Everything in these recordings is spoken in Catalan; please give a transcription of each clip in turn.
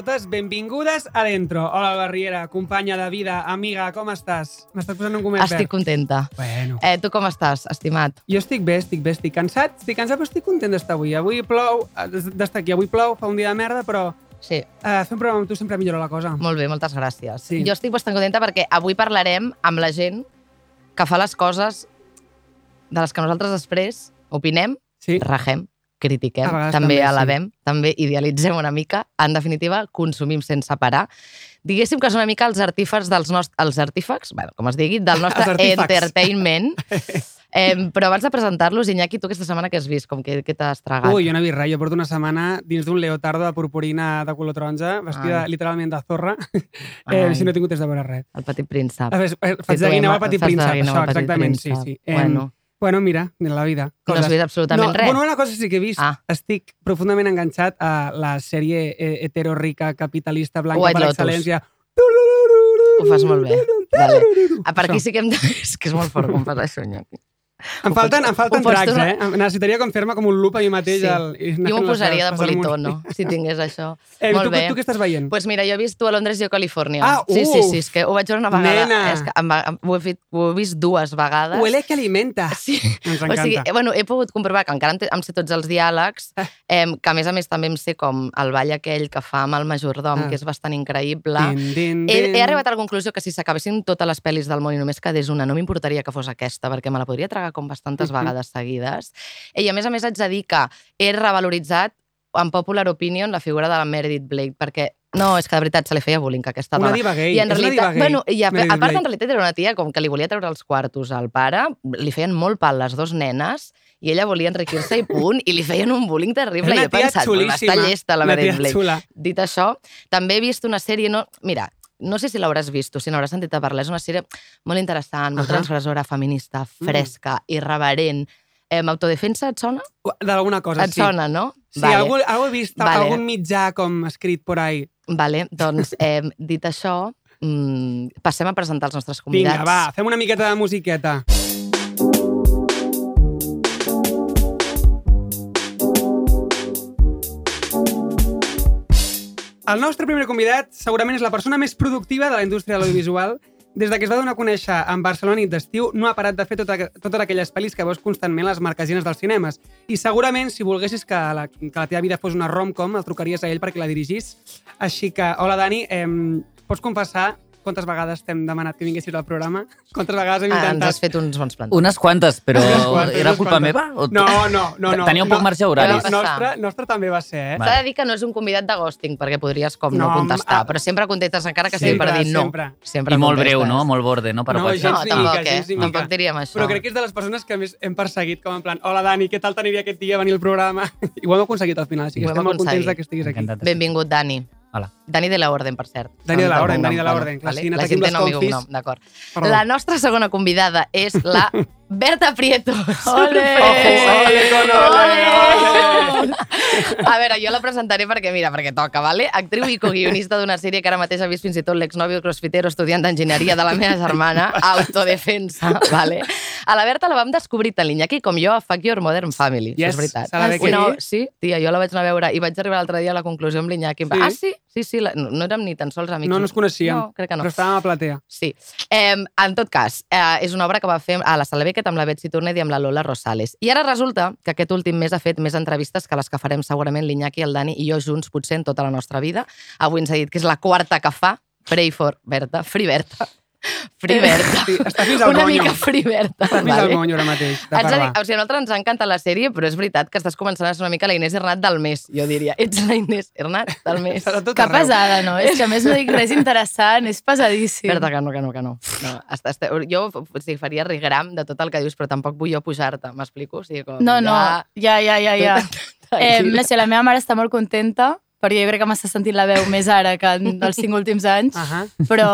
Totes, benvingudes a Dentro. Hola, Barriera, companya de vida, amiga, com estàs? M'estàs posant un comet Estic verd. contenta. Bueno, Eh, tu com estàs, estimat? jo estic bé, estic bé, estic cansat, estic cansat, però estic content d'estar avui. Avui plou, eh, d'estar aquí, avui plou, fa un dia de merda, però Sí, eh, fer un programa amb tu sempre millora la cosa. molt bé, moltes gràcies. Sí. Jo estic bastant contenta perquè avui parlarem amb la gent que fa les coses de les que nosaltres després opinem, Sí, regem, critiquem, A també, també, sí. també idealitzem una mica. En definitiva, consumim sense parar. Diguéssim que són una mica els artífecs dels nostres... Els artífecs, bueno, com es digui, del nostre entertainment. eh, però abans de presentar-los, Iñaki, tu aquesta setmana què has vist? Com que, que t'has tragat? Ui, jo no he vist res. Jo porto una setmana dins d'un leotardo de purpurina de color taronja, vestida Ai. literalment de zorra, eh, si no he tingut temps de veure res. El petit príncep. A veure, eh, faig de guineu al petit príncep, això, exactament, sí, Príncep. sí. Em, Bueno. Bueno, mira, de la vida. No has vist absolutament no, res? Bueno, una cosa sí que he vist. Ah. Estic profundament enganxat a la sèrie eh, heterorica, capitalista, blanca White per Lotus. excel·lència. Ho fas molt bé. Vale. A per aquí sí que hem de... És que és molt fort com fas això, Iñaki. Em falten, em falten dracs, tornar- eh? Em- Necessitaria com fer-me com un loop a mi mateix. Sí. Al, i Jo m'ho posaria de politono, si tingués això. Eh, Molt tu, bé. tu què estàs veient? Doncs pues mira, jo he vist tu a Londres i jo a Califòrnia. Ah, sí, sí, uf! sí, és que ho vaig veure una vegada. Nena! És que em em, ho, he fet, ho he vist dues vegades. Huele que alimenta. Sí. Ens O encanta. sigui, eh, bueno, he pogut comprovar que encara em, sé tots els diàlegs, eh, que a més a més també em sé com el ball aquell que fa amb el majordom, Ah. que és bastant increïble. Din, din, He, din. he arribat a la conclusió que si s'acabessin totes les pel·lis del món i només quedés una, no m'importaria que fos aquesta, perquè me la podria tragar com bastantes Mhm. vegades seguides. I a més a més haig de dir que he revaloritzat en popular opinion la figura de la Meredith Blake, perquè no, és que de veritat se li feia bullying aquesta Una dona. diva gay. I en una realitat, gay. bueno, i a, Meredith a part, en realitat era una tia com que li volia treure els quartos al pare, li feien molt pal les dues nenes, i ella volia enriquir-se i punt, i li feien un bullying terrible. Era I una jo he pensat, "Però xulíssima. està llesta la Una Meredith Blake. xula. Dit això, també he vist una sèrie... No, mira, no sé si l'hauràs vist o si n'hauràs sentit a parlar. És una sèrie molt interessant, molt Ahà. transgressora, feminista, Mm. fresca, irreverent. Eh, autodefensa et sona? D'alguna cosa, et sí. sona, no? Sí, algú, algú he vist Vale. algun mitjà com escrit por ahí. Vale, doncs, eh, dit això, mm, passem a presentar els nostres convidats. Vinga, va, fem una miqueta de musiqueta. El nostre primer convidat segurament és la persona més productiva de la indústria de l'audiovisual. Des de que es va donar a conèixer en Barcelona nit d'estiu, no ha parat de fer tota, totes aquelles pel·lis que veus constantment les marquesines dels cinemes. I segurament, si volguessis que la, que la teva vida fos una rom-com, el trucaries a ell perquè la dirigís. Així que, hola Dani, eh, pots confessar quantes vegades t'hem demanat que vinguessis al programa? Quantes vegades hem Ah, ens intentat... has fet uns bons plans. Unes quantes, però Unes quantes, era culpa quantes. meva? O No, no, no. no Teníeu no, poc marge horari. Va No, passar. nostre, nostre també va ser, eh? S'ha de dir que no és un convidat de ghosting, perquè podries com no, No, contestar, ah, però sempre contestes encara que sigui per dir no. sempre. sempre I molt breu, no? Molt borde, no? Per No. No, gens ni tampoc, mica, eh? gens ni mica. Tampoc diríem això. Però crec que és de les persones que més hem perseguit, com en plan, hola Dani, què tal t'aniria aquest dia a venir al programa? I ho hem aconseguit al final, així que estem molt contents que estiguis aquí. Benvingut, Dani. Hola. Dani de la Orden, per cert. Dani de la Orden, Dani de la Orden, La les nom i confis. cognom, d'acord. La nostra segona convidada és la Berta Prieto. Ole! Ole, con ole, ole! A veure, jo la presentaré perquè, mira, perquè toca, vale? Actriu i coguionista d'una sèrie que ara mateix ha vist fins i tot l'exnòvio crossfitero estudiant d'enginyeria de la meva germana, Autodefensa, vale? A la Berta la vam descobrir tant l'Iñaki com jo a Fuck Your Modern Family, Yes, és veritat. que Una-. Sí, tia, jo la vaig anar a veure i vaig arribar l'altre dia a la conclusió amb l'Iñaki. Sí? Ah, sí? Sí, sí, la, no, no érem ni tan sols amics. No, no ens coneixíem. No, crec que no. Però estàvem a platea. Sí. Eh, en tot cas, eh, és una obra que va fer a la Sala Beckett amb la Betsy Turner i amb la Lola Rosales. I ara resulta que aquest últim mes ha fet més entrevistes que les que farem segurament l'Iñaki, el Dani i jo junts potser en tota la nostra vida. Avui ens ha dit que és la quarta que fa. Pray for Berta. Free Berta. Free Berta. Sí, estàs fins al Una monyo. mica free Berta. Estàs fins al monyo ara mateix, de de dir, parlar. o sigui, a nosaltres ens encanta la sèrie, però és veritat que estàs començant a ser una mica la Inés Hernat del mes, jo diria. Ets la Inés Hernat del mes. Que arreu. pesada, no? És que a més no dic res interessant, és pesadíssim. Berta, que no, que no, que no. no està, està, jo o sigui, faria rigram de tot el que dius, però tampoc vull jo pujar-te, m'explico? O sigui, com, No, no, Ja, ja, ja, ja, ja. Eh, no sé, la meva mare està molt contenta, perquè jo crec que m'està sentint la veu més ara que en els cinc últims anys, Ahà. però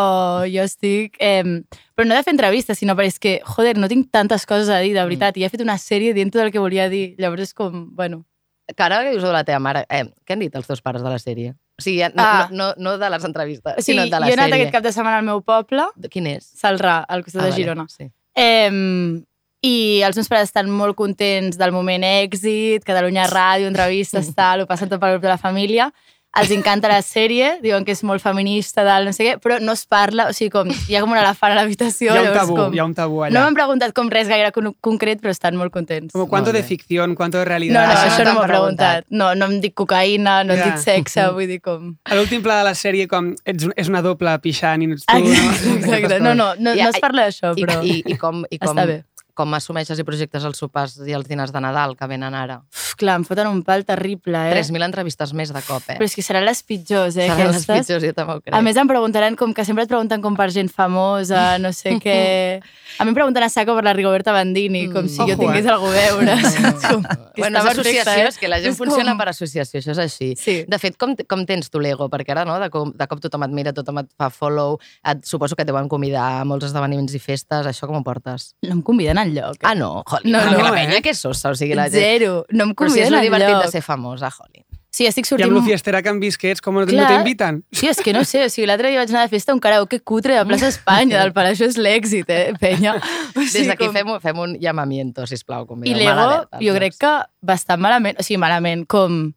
jo estic... Eh, però no de fer entrevistes, sinó perquè és que, joder, no tinc tantes coses a dir, de veritat, i he fet una sèrie dient tot el que volia dir, llavors és com, bueno, que ara que dius de la teva mare, eh, què han dit els teus pares de la sèrie? O sigui, no, Ah. no, no, no de les entrevistes, O sigui, sinó de la jo he anat sèrie. aquest cap de setmana al meu poble, De Quin és? Salrà, al costat de vale, Girona. Sí. Eh, I els meus pares estan molt contents del moment èxit, Catalunya Ràdio, entrevistes, tal, ho passen tot pel grup de la família. Els encanta la sèrie, diuen que és molt feminista, tal, no sé què, però no es parla, o sigui, com, hi ha com un elefant a l'habitació. Hi ha un tabú, com, hi ha un tabú No allà. m'han preguntat com res gaire con concret, però estan molt contents. Com quanto de ficció, quanto de No, realitat. no, Això això, no no m'ho preguntat. No, no em dic cocaïna, no em Ja. dic sexe, vull dir com... A l'últim pla de la sèrie, com ets, un- és una doble pixant i no ets tu, Exacte, no? exacte. No, no, no, I- no es parla d'això, I, però i, i, com, i com, està bé. Com assumeixes i projectes els sopars i els dinars de Nadal que venen ara? Uf, clar, em foten un pal terrible, eh? 3.000 entrevistes més de cop, eh? Però és que seran les pitjors, eh? Seran les aquestes. pitjors, jo també ho crec. A més, em preguntaran com que sempre et pregunten com per gent famosa, no sé què... A mi em pregunten a saco per la Rigoberta Bandini, com si Ojo, jo tingués eh? cosa a veure. Com bueno, és associació, eh? és que la gent És funciona com- per associació, això és així. Sí. De fet, com, com tens tu l'ego? Perquè ara, no, de cop, de cop tothom et mira, tothom et fa follow, et, suposo que et deuen convidar a molts esdeveniments i festes, això com ho portes? No em conviden enlloc. Ah, no? Joli, No, no, no, la eh? penya que és sosa, o sigui, la gent... Zero. No em Però si és conviden divertit enlloc. de ser famosa, Joli. Sí, estic I sortint... amb lo fiestera que han vist que ets, com no, t'inviten? Sí, és que no sé, o sigui, l'altre dia vaig anar de festa a un karaoke cutre de plaça Espanya, del Palau, això és l'èxit, eh, penya. O Des d'aquí com- fem, un- fem un llamamiento, sisplau. I convideu-me a l'ego, jo crec que bastant malament, o sigui, malament, com...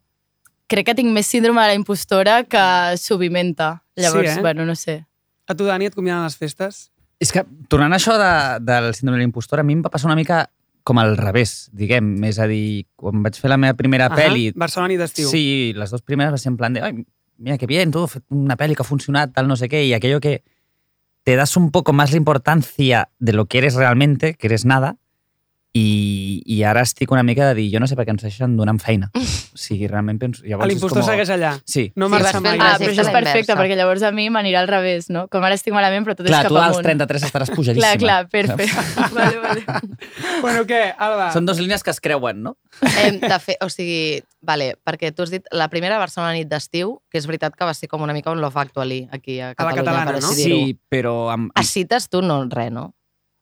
Crec que tinc més síndrome de la impostora que subimenta. Llavors, Sí, eh? bueno, no sé. A tu, Dani, et conviden a les festes? És que, tornant a això de, del síndrome de l'impostor, a mi em va passar una mica com al revés, diguem. És a dir, quan vaig fer la meva primera Ahà, pel·li... Barcelona i d'estiu. Sí, les dues primeres va ser en plan de, ay, mira que bien, tú, una peli que ha funcionado, tal, no sé qué, y aquello que te das un poco más la importancia de lo que eres realmente, que eres nada, i, i ara estic una mica de dir, jo no sé per què ens deixen donant feina. O sigui, realment penso... Llavors L'impostor com... segueix allà. Sí. No Sí, marxa mai. Ah, trajecte però això és perfecte, perquè llavors a mi m'anirà al revés, no? Com ara estic malament, però tot Clar, és tu cap als amunt. 33 estaràs pujadíssima. Clar, clar, perfecte. vale, vale. Bueno, què, Alba? Són dues línies que es creuen, no? Hem de fer, o sigui, vale, perquè tu has dit la primera Barcelona nit d'estiu, que és veritat que va ser com una mica un Love Actually aquí a A la Catalunya, catalana, per no? Sí, però... Amb... A cites tu no, res, no?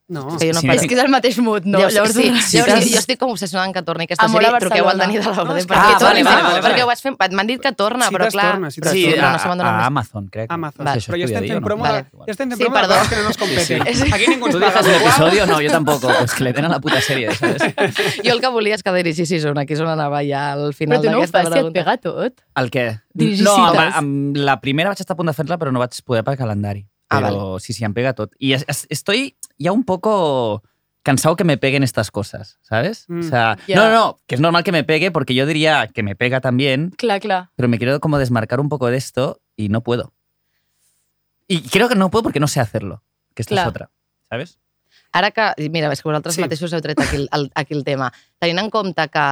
No. Jo no Sí. És que és el mateix mood, no? Jo, Llavors, sí, sí, llavors- jo, jo estic com obsessionada en que torni aquesta Amor a sèrie, truqueu al. Dani de l'Orde. No, és que- perquè, Ah, torni, vale, vale, vale, perquè vale. ho vaig fer, m'han dit que torna, Cites però clar, torna, però Sí, torna, a, no donat a més. Amazon, crec. Amazon. Vale. Però ja estem fent jo, no? promo, Vale. ja estem fent Sí, promo de perdó. que no nos competen. Sí, sí. Aquí ningú ens ¿Tú paga. igual. episodio? No, yo tampoco. Pues que le den a la puta serie, ¿sabes? Jo el que volia és que dirigissis una, que és on anava ja al Però final tu no ho d'aquesta fas, si et pregunta. pega tot. El què? No, amb la primera vaig estar a punt de fer-la, però no vaig poder per calendari. Ah, Pero sí, sí, em pega tot. Y es- es- estoy ya un poco cansado que me peguen estas cosas, ¿sabes? Mm. O sea, Ya. no, no, no, que es normal que me pegue porque yo diría que me pega también, Clar, clar. pero me quiero como desmarcar un poco de esto y no puedo. Y creo que no puedo porque no sé hacerlo, que esta Clar. es otra, ¿sabes? Ara que, mira, és que vosaltres Sí. sí. mateixos heu tret aquí el, el, aquí el tema. Tenint en compte que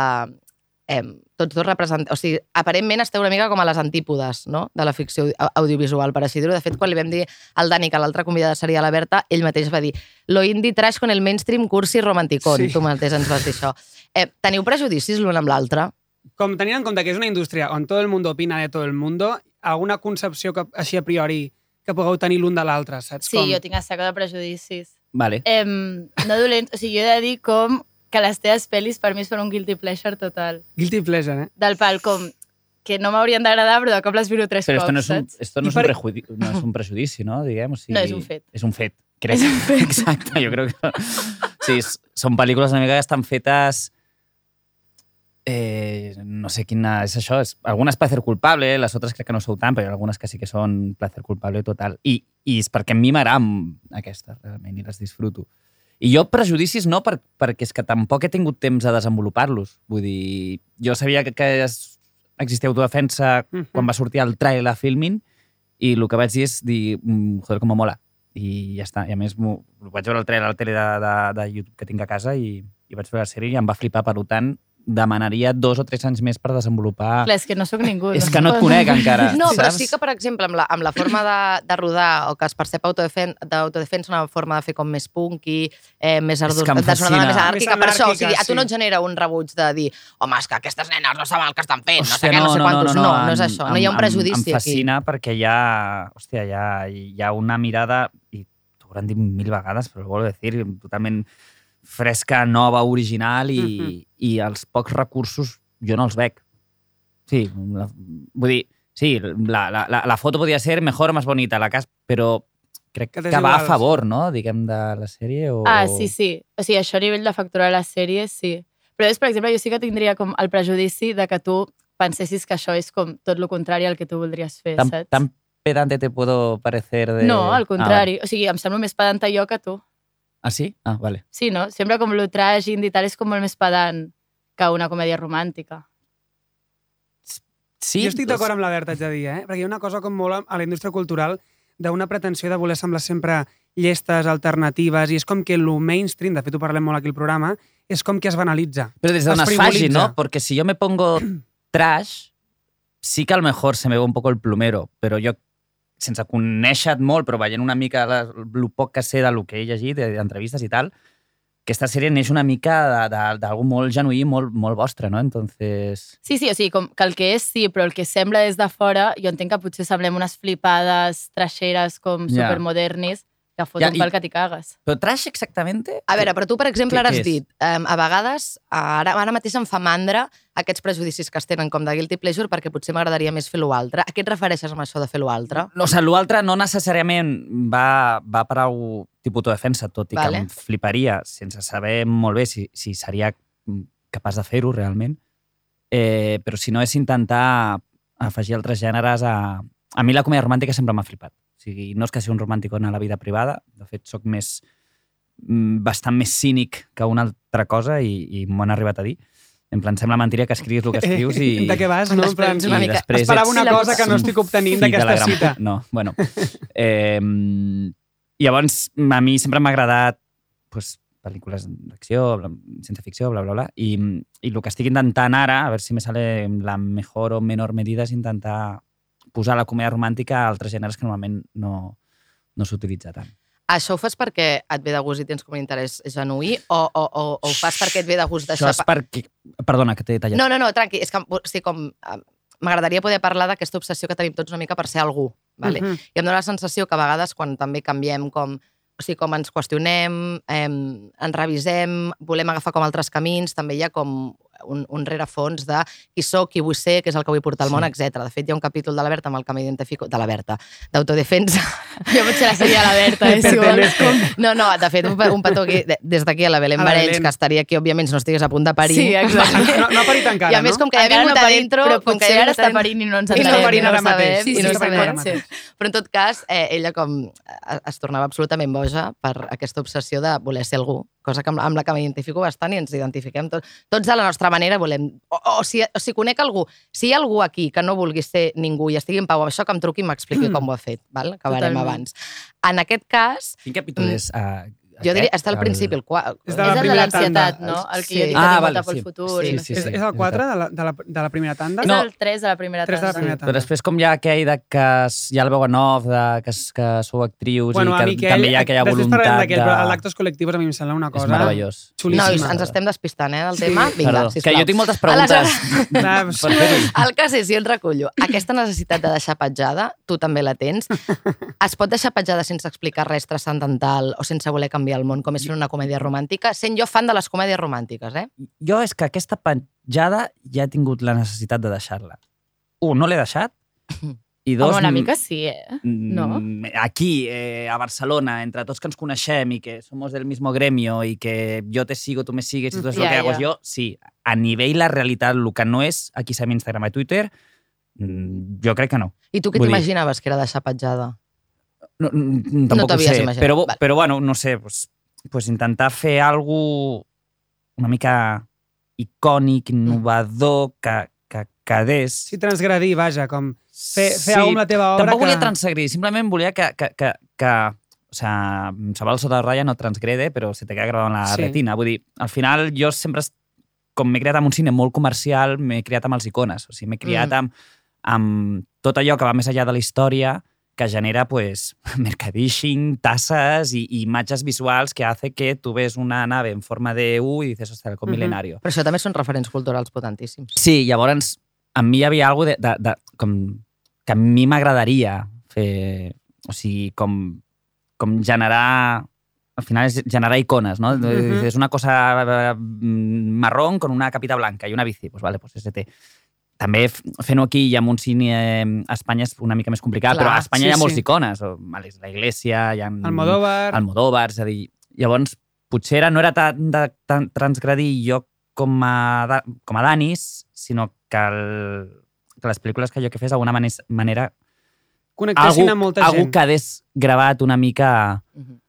eh, tots dos representen... O sigui, aparentment esteu una mica com a les antípodes no? de la ficció au- audiovisual, per així dir-ho. De fet, quan li vam dir al Dani que l'altra convidada seria la Berta, ell mateix va dir lo indie trash con el mainstream cursi romanticón. Sí. Tu mateix ens vas dir això. Eh, teniu prejudicis l'un amb l'altre? Com tenint en compte que és una indústria on tot el mundo opina de tot el mundo, alguna concepció que, així a priori que pugueu tenir l'un de l'altre, saps? Sí, com? jo tinc a saco de prejudicis. Vale. Em, no dolents, o sigui, jo he de dir com que les teves pel·lis per mi són un guilty pleasure total. Guilty pleasure, eh? Del pal, com que no m'haurien d'agradar, però de cop les miro tres Pero esto cops, no es, un, saps? esto no Y es, un no es un prejudici, ¿no? Digamos. sí. No, es un fet. Es un fet. Crec. Exacte, jo crec que... Sí, són pel·lícules una mica que estan fetes... Eh, no sé quina és això. És, algunes placer culpable, les altres crec que no sou tant, però hi ha algunes que sí que són placer culpable total. I, i és perquè a mi m'agraden aquestes, realment, i les disfruto. I jo prejudicis no, per, perquè és que tampoc he tingut temps de desenvolupar-los. Vull dir, jo sabia que, que es, existia autodefensa Mhm. quan va sortir el trailer a Filmin i el que vaig dir és dir, mm, joder, com me mola. I ja està. I a més, vaig veure el trailer a la tele de, de, de YouTube que tinc a casa i, i vaig veure la sèrie i em va flipar. Per tant, demanaria dos o tres anys més per desenvolupar... Clar, és que no sóc ningú. és que no et conec encara. No, però saps? sí que, per exemple, amb la, amb la forma de, de rodar o que es percep autodefen- d'autodefensa una forma de fer com més punky, eh, més em de més anàrquica. Més Per això, o sigui, a tu no et genera un rebuig de dir home, és que aquestes nenes no saben el que estan fent, no sé Hòstia, què, no, sé quantos. No, no, és em- això. No hi ha un em- prejudici em, em aquí. fascina perquè hi ha, hòstia, hi ha, hi ha una mirada, i t'ho hauran dit mil vegades, però ho vol dir, totalment fresca, nova, original i, Mhm. i els pocs recursos jo no els veig. Sí, la, vull dir, sí, la, la, la, foto podia ser mejor o más bonita, la cas, però crec Que que, va a favor, no?, diguem, de la sèrie. O... Ah, sí, sí. O sigui, això a nivell de factura de la sèrie, sí. Però és, per exemple, jo sí que tindria com el prejudici de que tu pensessis que això és com tot el contrari al que tu voldries fer, Tan, saps? tan pedante te puedo parecer de... No, al Ah, contrari. O sigui, em sembla més pedanta jo que tu. Ah, sí? Ah, vale. Sí, no? Sempre com lo tràgic i tal és com molt més pedant que una comèdia romàntica. Sí, jo estic d'acord amb la Berta, haig de dir, eh? perquè hi ha una cosa com molt a la indústria cultural d'una pretensió de voler semblar sempre llestes, alternatives, i és com que el mainstream, de fet ho parlem molt aquí al programa, és com que es banalitza. Pero desde es donde es faci. ¿no? Porque si yo me pongo trash, sí que a lo mejor se me ve un poco el plumero, però jo, sense conèixer-te molt, però veient una mica la, el poc que sé del que he llegit, d'entrevistes i tal, aquesta sèrie neix una mica d'algú molt genuí, molt, molt vostre, no? Entonces... Sí, sí, o sigui, com que el que és sí, però el que sembla des de fora, jo entenc que potser semblem unes flipades trasheres com supermodernis que foten Ja, ja, i- pel que t'hi cagues. Però trash exactamente? A veure, però tu, per exemple, ara has dit, um, a vegades, ara, ara mateix em fa mandra aquests prejudicis que es tenen com de guilty pleasure perquè potser m'agradaria més fer-lo altre. A què et refereixes amb això de fer-lo altre? No, o sigui, l'altre no necessàriament va, va per algú tipus defensa, tot i Vale. que em fliparia, sense saber molt bé si, si seria capaç de fer-ho realment. Eh, però si no és intentar afegir altres gèneres a... A mi la comèdia romàntica sempre m'ha flipat. Sigui, no és que sigui un romàntic en la vida privada, de fet, sóc més mm, bastant més cínic que una altra cosa i, i m'ho han arribat a dir. En plan, sembla mentira que escrius el que escrius i... De què vas, no? En plan, una mica- Esperava una cosa que no estic obtenint d'aquesta cita. No, bueno. Eh, llavors, a mi sempre m'ha agradat pues, pel·lícules d'acció, ciència ficció, bla, bla, bla. I, I el que estic intentant ara, a veure si me sale la mejor o menor medida, és intentar posar la comèdia romàntica a altres gèneres que normalment no, no s'utilitza tant. Això ho fas perquè et ve de gust i tens com un interès genuí o, o, o, o ho fas perquè et ve de gust Això deixar... és perquè... Perdona, que t'he tallat. No, no, no, tranqui, és que o sigui, com, m'agradaria poder parlar d'aquesta obsessió que tenim tots una mica per ser algú. Vale? Mhm. I em dóna la sensació que a vegades quan també canviem com, o sigui, com ens qüestionem, eh, ens revisem, volem agafar com altres camins, també hi ha com un, un rerefons de qui sóc, qui vull ser, què és el que vull portar al món, Sí. etc. De fet, hi ha un capítol de la Berta amb el que m'identifico, de la Berta, d'autodefensa. Jo potser la seria la Berta, eh, si vols. Com... No, no, de fet, un, un petó aquí, de- des d'aquí a la Belén Barenys, Belén. que estaria aquí, òbviament, si no estigués a punt de parir. Sí, exacte. No, no ha parit encara, I a més, no? com que ja ha vingut no a però com que potser ja ara està parint i no ens I entenem. parint no ara ho sabem. mateix. Sí, I sí, parint ara sí. Però en tot cas, eh, ella com eh, es tornava absolutament boja per aquesta obsessió de voler ser algú, cosa que amb, amb la que m'identifico bastant i ens identifiquem tots. Tots a la nostra manera volem... O, o, si, o si conec algú, si hi ha algú aquí que no vulgui ser ningú i estigui en pau amb això, que em truqui i m'expliqui com ho ha fet, val? acabarem Totalment. abans. En aquest cas, Quin capítol Mm. és? Uh, jo diria, està al principi, el quart. És de És la el de l'ansietat, tanda. no? El que Sí. jo dic que Ah, vale, pel sí. futur. Sí, sí, sé És, és el 4 de la, de, la, de la primera tanda? És No. el 3 de la primera 3 de la tanda. primera Però tanda. després com hi ha aquell de que es- hi ha el veu en off, de que, es- que sou actrius Bueno, i que aquell, també hi ha aquella després voluntat parlarem d'aquell, de... però el d'actes col·lectius a mi em sembla una És cosa... meravellós. xulíssima. Nois, ens estem despistant, eh, del tema? Vinga, Perdó, sisplau. que jo tinc moltes preguntes. El cas és, jo et recullo, aquesta necessitat de deixar petjada, tu també la tens, es pot deixar petjada sense explicar res transcendental o sense voler canviar el món, com és fer una comèdia romàntica, sent jo fan de les comèdies romàntiques, eh? Jo és que aquesta penjada ja he tingut la necessitat de deixar-la. Un, no l'he deixat. I dos, Home, una mm, mica sí, eh? No? mm, Aquí, eh, a Barcelona, entre tots que ens coneixem i que somos del mismo gremio i que jo te sigo, tu me sigues i tot és Ja, el que hago ja. jo, sí. A nivell la realitat, el que no és, aquí sabem Instagram i Twitter, mm, jo crec que no. I tu què t'imaginaves que era deixar petjada? No, no, tampoc ho t'havies sé, imaginat, però, val. però bueno, no sé, pues, pues intentar fer algo una mica icònic, innovador, que, que quedés. Sí, transgredir, vaja, com fer, fer Sí, alguna amb la teva obra Tampoc que... volia transgredir, simplement volia que, que, que, que o sea, Sabal sota raya no transgrede, però se te queda gravat en la Sí. retina. Vull dir, al final jo sempre, es- com m'he criat amb un cine molt comercial, m'he criat amb els icones. O sigui, m'he criat Mm. amb, amb tot allò que va més enllà de la història que genera pues, mercadishing, tasses i, i imatges visuals que hace que tu ves una nave en forma de U i dices, hostia, com Mhm. milenario. Però això també són referents culturals potentíssims. Sí, llavors en mi hi havia alguna de, de, de, com, que a mi m'agradaria fer, o sigui, com, com generar al final és generar icones, ¿no? Mhm. Es una cosa eh, marrón con una capita blanca y una bici, pues vale, pues ST. també fent-ho aquí i amb un cine a Espanya és una mica més complicat, Clar, però a Espanya sí, hi ha molts sí. icones. O, la Iglesia, hi ha... Almodóvar... Almodóvar, és a dir... Llavors, potser era, no era tant de tan transgredir jo com a, com a Danis, sinó que, el, que les pel·lícules que jo que fes d'alguna mane- manera Connectessin algú, amb molta algú gent. quedés gravat una mica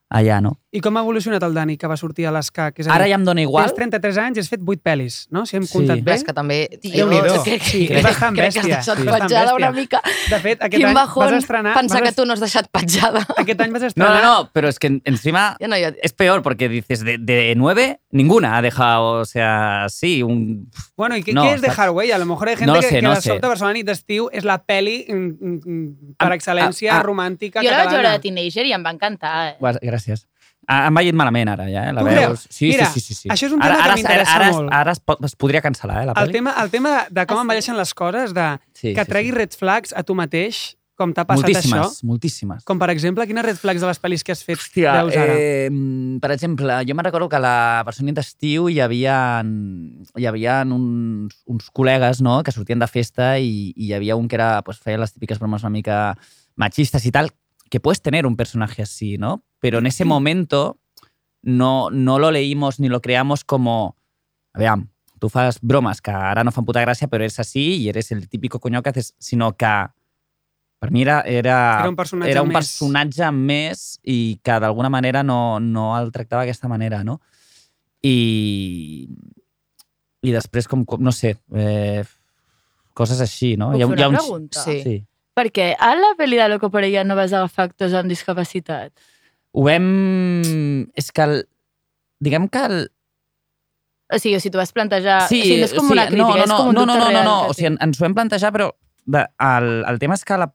allà, no? I com ha evolucionat el Dani, que va sortir a l'ESCAC? És a Ara dir, ja em dona igual. Tens 33 anys i has fet 8 pel·lis, no? Si hem Sí. comptat bé. Ves que també... Déu-n'hi-do. crec, Sí, crec, és bastant crec que has deixat Sí. Petjada una mica. De fet, aquest Quin any bajón vas estrenar... pensar vas que tu no has deixat petjada. Aquest any vas No, estrenar... no, no, pero es que en- encima Ja no, jo... es peor porque dices, de, de nueve, ninguna ha dejado, o sea, sí, un... Bueno, ¿y qué, No, qué es de saps? Haraway? A lo mejor hay gente No lo que, sé, que no la sé. sobta Barcelona nit d'estiu és la peli mm, mm, mm, per excel·lència romàntica Jo la vaig veure de teenager i em va encantar. Eh? Gràcies. Ah, em va llit malament ara, ja, eh? La Tu veus? creus? Sí, Mira, sí, sí, sí, sí. això és un ara, tema que ara, m'interessa ara, molt. Ara, ara es, pot, es podria cancel·lar, eh, la El pel·li? tema, el tema de com Ah, sí? envelleixen les coses, de sí, que treguis red flags a tu mateix, com t'ha passat moltíssimes, això. moltíssimes. Com, per exemple, quines red flags de les pel·lis que has fet Hòstia, veus ara? eh, per exemple, jo me'n recordo que a la versió d'estiu hi havia, hi havia uns, uns col·legues no? que sortien de festa i, i hi havia un que era, pues, feia les típiques bromes una mica machistas y tal, que puedes tener un personaje así, ¿no? Pero en ese momento no, no lo leímos ni lo creamos como, veam, tú fas bromas que ara no fan puta gràcia, però eres así i eres el típico coño que haces, sinó que per mi era, era, Era un personatge era un més. personatge més i que d'alguna manera no, no el tractava d'aquesta manera, no? I, i després, com, com no sé, eh, coses així, no? Puc fer una uns- pregunta? Sí. Sí. Perquè a la pel·li de Loco por ella no vas agafar actors amb discapacitat. Ho vam... És que, el, diguem que el, O sigui, si tu vas plantejar... Sí, o sigui, no és com sí, una crítica, no, no, és com un no, no, no, no, que o sigui, ens ho hem plantejar, però de, el, el tema és que la,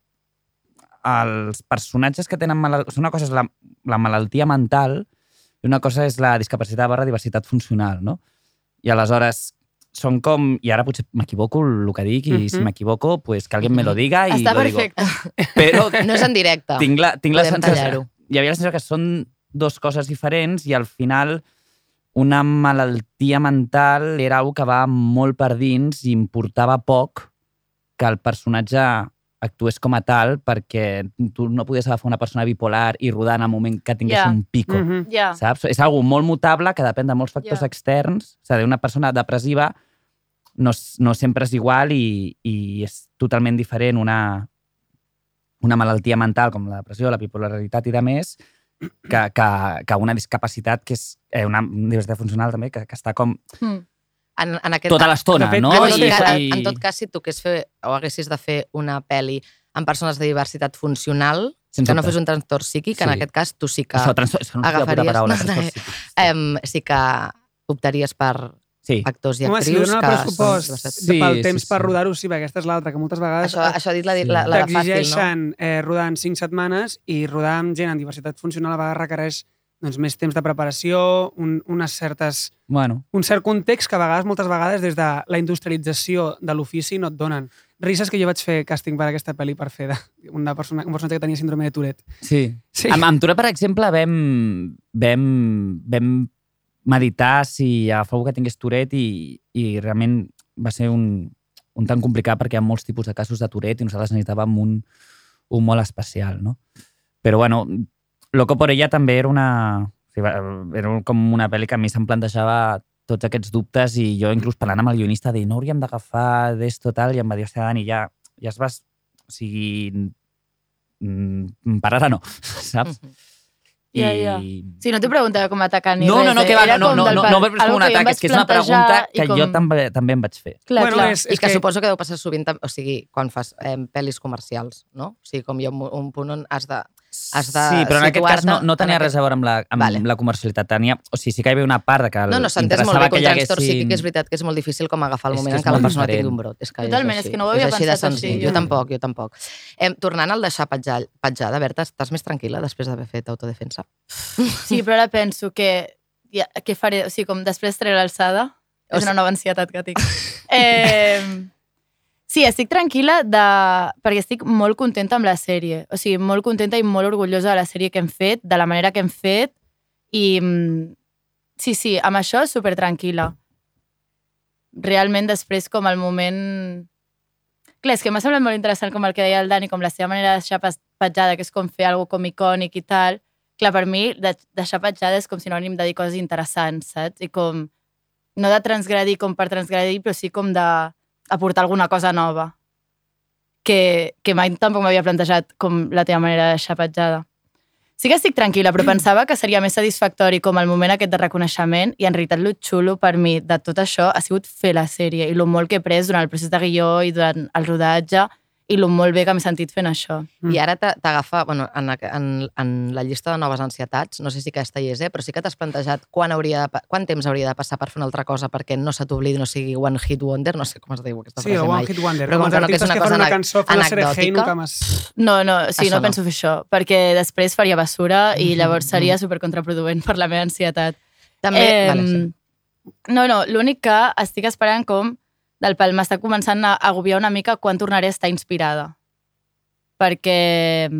els personatges que tenen malaltia... Una cosa és la, la malaltia mental i una cosa és la discapacitat barra diversitat funcional, no? I aleshores són com... I ara potser m'equivoco el que dic i si Mhm. m'equivoco, pues que alguien me lo diga i Està lo digo. perfecte. Però No és en directe. tinc la, tinc la Podem sensació... tallar-ho. Hi havia la sensació que són dos coses diferents i al final una malaltia mental era una que va molt per dins i importava poc que el personatge actués com a tal perquè tu no podies agafar una persona bipolar i rodar en el moment que tingués Ja. un pico. Mhm. Ja. Saps? És algo molt mutable que depèn de molts factors Ja. externs. És a dir, una persona depressiva no, no sempre és igual i, i és totalment diferent una, una malaltia mental com la depressió, la bipolaritat i de més que, que, que una discapacitat que és eh, una diversitat funcional també, que, que està com Mm. En, en aquest tota l'estona, no? No, No, i, sí, en, i- en tot cas, si toqués fer, o haguessis de fer una pel·li amb persones de diversitat funcional, Sens que no fes un trastorn psíquic, Sí. en aquest cas tu sí que, Això, trans... que no la agafaries- paraula. no, no, psíquic. em, sí que optaries per Sí. actors i Home, si actrius el que són pressupost diversitat. Sí, pel sí, temps sí. per rodar-ho, sí, perquè aquesta és l'altra, que moltes vegades Això, això ha dit la, Sí. la, la de fàcil, no? t'exigeixen eh, rodar en 5 setmanes i rodar amb gent amb diversitat funcional a vegades requereix doncs, més temps de preparació, un, unes certes, Bueno, un cert context que a vegades, moltes vegades, des de la industrialització de l'ofici no et donen. Risses que jo vaig fer càsting per aquesta pel·li per fer de una persona, un personatge que tenia síndrome de Tourette. sí. Sí. Amb, amb Tura, per exemple, vam, vam, vam meditar si agafar algú que tingués Tourette i, i realment va ser un, un tan complicat perquè hi ha molts tipus de casos de Tourette i nosaltres necessitàvem un, un molt especial, no? Però, bueno, Loco por ella també era una... o sigui, va- Era com una pel·li que a mi se'm plantejava tots aquests dubtes i jo inclús parlant amb el guionista de no hauríem d'agafar d'esto tal i em va dir, hòstia, Dani, ja, ja es vas... O sigui, mm, per ara no, saps? Mhm. Ja, ja. Sí, no t'he preguntat com atacar ni No, res. no, no, eh? que va, Era no, no, no, no, no, no, algo un atac, és que és una pregunta i que com- jo també, també em vaig fer. Clar, Bueno, clar. és- I que, que- suposo que deu passar sovint, o sigui, quan fas eh, pel·lis comercials, no? O sigui, com hi ha un, un punt on has de... Has de sí, però en aquest cas no, no tenia en res a veure amb la, amb Vale. la comercialitat. Tenia, o sigui, sí que hi havia una part de que No, no, s'ha entès molt bé que un trastorn haguessin- psíquic és veritat que és molt difícil com agafar el És moment que en què la persona diferent. tingui un brot. És que Totalment, és, és així. que no ho havia així pensat senzill. així, Jo jo. tampoc, jo tampoc. Eh, tornant al deixar petjar, petjada, Berta, estàs més tranquil·la després d'haver fet autodefensa? Sí, però ara penso que... Ja, què faré? O sigui, com després traré l'alçada. O És una nova ansietat que tinc. Eh, sí, estic tranquil·la de... perquè estic molt contenta amb la sèrie. O sigui, molt contenta i molt orgullosa de la sèrie que hem fet, de la manera que hem fet. I mm, sí, sí, amb això super tranquil·la. Realment després com el moment Clar, és que m'ha semblat molt interessant com el que deia el Dani, com la seva manera de deixar petjada, que és com fer alguna com icònic i tal. Clar, per mi, de, deixar petjada és com sinònim de dir coses interessants, saps? I com, no de transgredir com per transgredir, però sí com de aportar alguna cosa nova. Que, que mai tampoc m'havia plantejat com la teva manera de deixar petjada. Sí que estic tranquil·la, però pensava que seria més satisfactori com el moment aquest de reconeixement i en realitat lo xulo per mi de tot això ha sigut fer la sèrie i lo molt que he pres durant el procés de guió i durant el rodatge i lo molt bé que m'he sentit fent això. I ara t'a- t'agafa, bueno, en, en, en la llista de noves ansietats, no sé si aquesta hi és, eh? però sí que t'has plantejat quan, hauria de, quant temps hauria de passar per fer una altra cosa perquè no se t'oblidi, no sigui one hit wonder, no sé com es diu aquesta Sí, frase el One mai. Hit Wonder. Però com els que que artistes una que cosa fan una cançó, fan una sèrie Hey, anecdòtica. nunca más. No, no, sí, Això no, no. penso fer això, perquè després faria basura i llavors seria supercontraproduent per la meva ansietat. També, Em, vale, sí. No, no, l'únic que estic esperant com del pal m'està començant a agobiar una mica quan tornaré a estar inspirada. Perquè,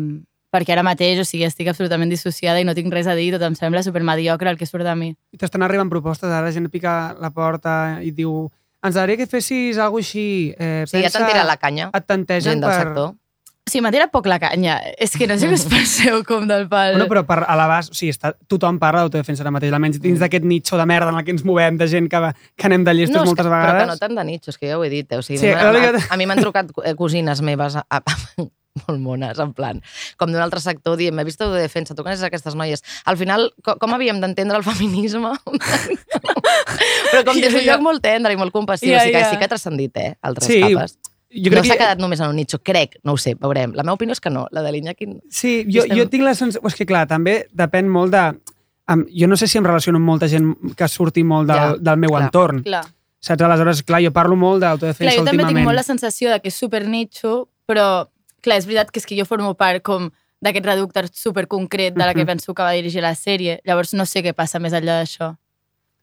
perquè ara mateix, o sigui, estic absolutament dissociada i no tinc res a dir, tot em sembla supermediocre el que surt de mi. I t'estan arribant propostes, ara la gent pica la porta i diu ens agradaria que fessis alguna així. Eh, Sí, ja t'han tirat la canya, Et del per... sector. Sigui, m'ha tirat poc la canya. És que no sé què us penseu com del pal. Bueno, però per elevar... O sigui, està, tothom parla d'autodefensa ara mateix, almenys dins d'aquest nicho de merda en el que ens movem, de gent que, va, que anem de llestos és moltes que, vegades. Però que no tant de nicho, és que ja ho he dit. Eh? O sigui, Sí, sí, ara li- a, a mi m'han trucat eh, cosines meves a, a, molt mones, en plan, com d'un altre sector, dient, m'he vist de defensa, tu coneixes aquestes noies. Al final, com, com havíem d'entendre el feminisme? però com des d'un lloc molt tendre i molt compassiu, Ja, o sigui que ja. sí que ha transcendit, eh, altres Sí, capes. Jo No crec s'ha que... quedat només en un nicho, crec, no ho sé, veurem. La meva opinió és que no, la de l'Iñaki... Sí, jo, estem- jo tinc la sensació... És que, clar, també depèn molt de... Amb, jo no sé si em relaciono amb molta gent que surti molt del, Ja, del meu clar. entorn. Clar. Saps? Aleshores, clar, jo parlo molt Clar, d'autodefensa jo també últimament. tinc molt la sensació de que és super nicho, però clar, és veritat que és que jo formo part com d'aquest reducte super concret de la que penso que va dirigir la sèrie. Llavors no sé què passa més enllà d'això.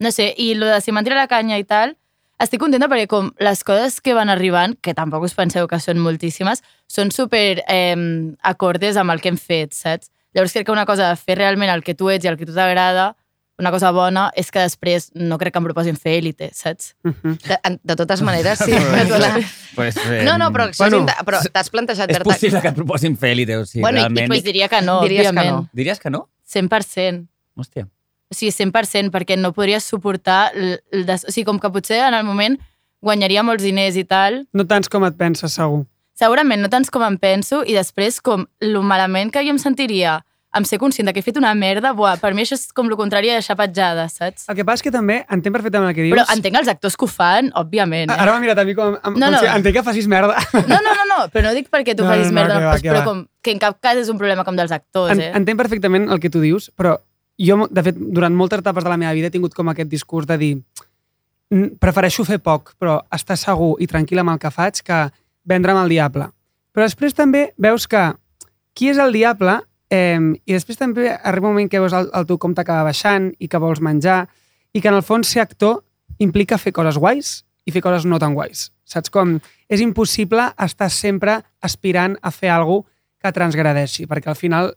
No sé, i lo de si m'han tirat la canya i tal, estic contenta perquè com les coses que van arribant, que tampoc us penseu que són moltíssimes, són super eh, acordes amb el que hem fet, saps? Llavors crec que una cosa de fer realment el que tu ets i el que tu t'agrada, una cosa bona, és que després no crec que em proposin fer élite, saps? Mhm. De, de totes maneres, sí. pues, eh, no, no, però, bueno, però t'has plantejat... És possible que et proposin fer élite, o sigui, Bueno, i- i realment... Pues diria que no, Diries que òbviament. no. Diries que no? 100%. Hòstia. O sigui, 100%, perquè no podries suportar... El, el des... O sigui, com que potser en el moment guanyaria molts diners i tal, No tants com et penses, segur. segurament no tants com em penso, i després com lo malament que jo em sentiria em ser conscient de que he fet una merda, buah, per mi això és com el contrari de deixar petjada, saps? El que passa és que també entenc perfectament el que dius. Però entenc els actors que ho fan, òbviament. Eh? Ara m'ha mirat a mi com, com, No, com no. si entenc que facis merda. No, no, no, no, però no dic perquè tu No, facis no, no, merda, que va, que però va. com que en cap cas és un problema com dels actors, En, eh? entenc perfectament el que tu dius, però jo, de fet, durant moltes etapes de la meva vida he tingut com aquest discurs de dir "Mm, prefereixo fer poc, però estar segur i tranquil amb el que faig que vendre'm el diable. Però després també veus que qui és el diable eh, i després també arriba un moment que veus el, el teu compte que va baixant i que vols menjar i que en el fons ser actor implica fer coses guais i fer coses no tan guais. Saps com? És impossible estar sempre aspirant a fer alguna que transgradeixi, perquè al final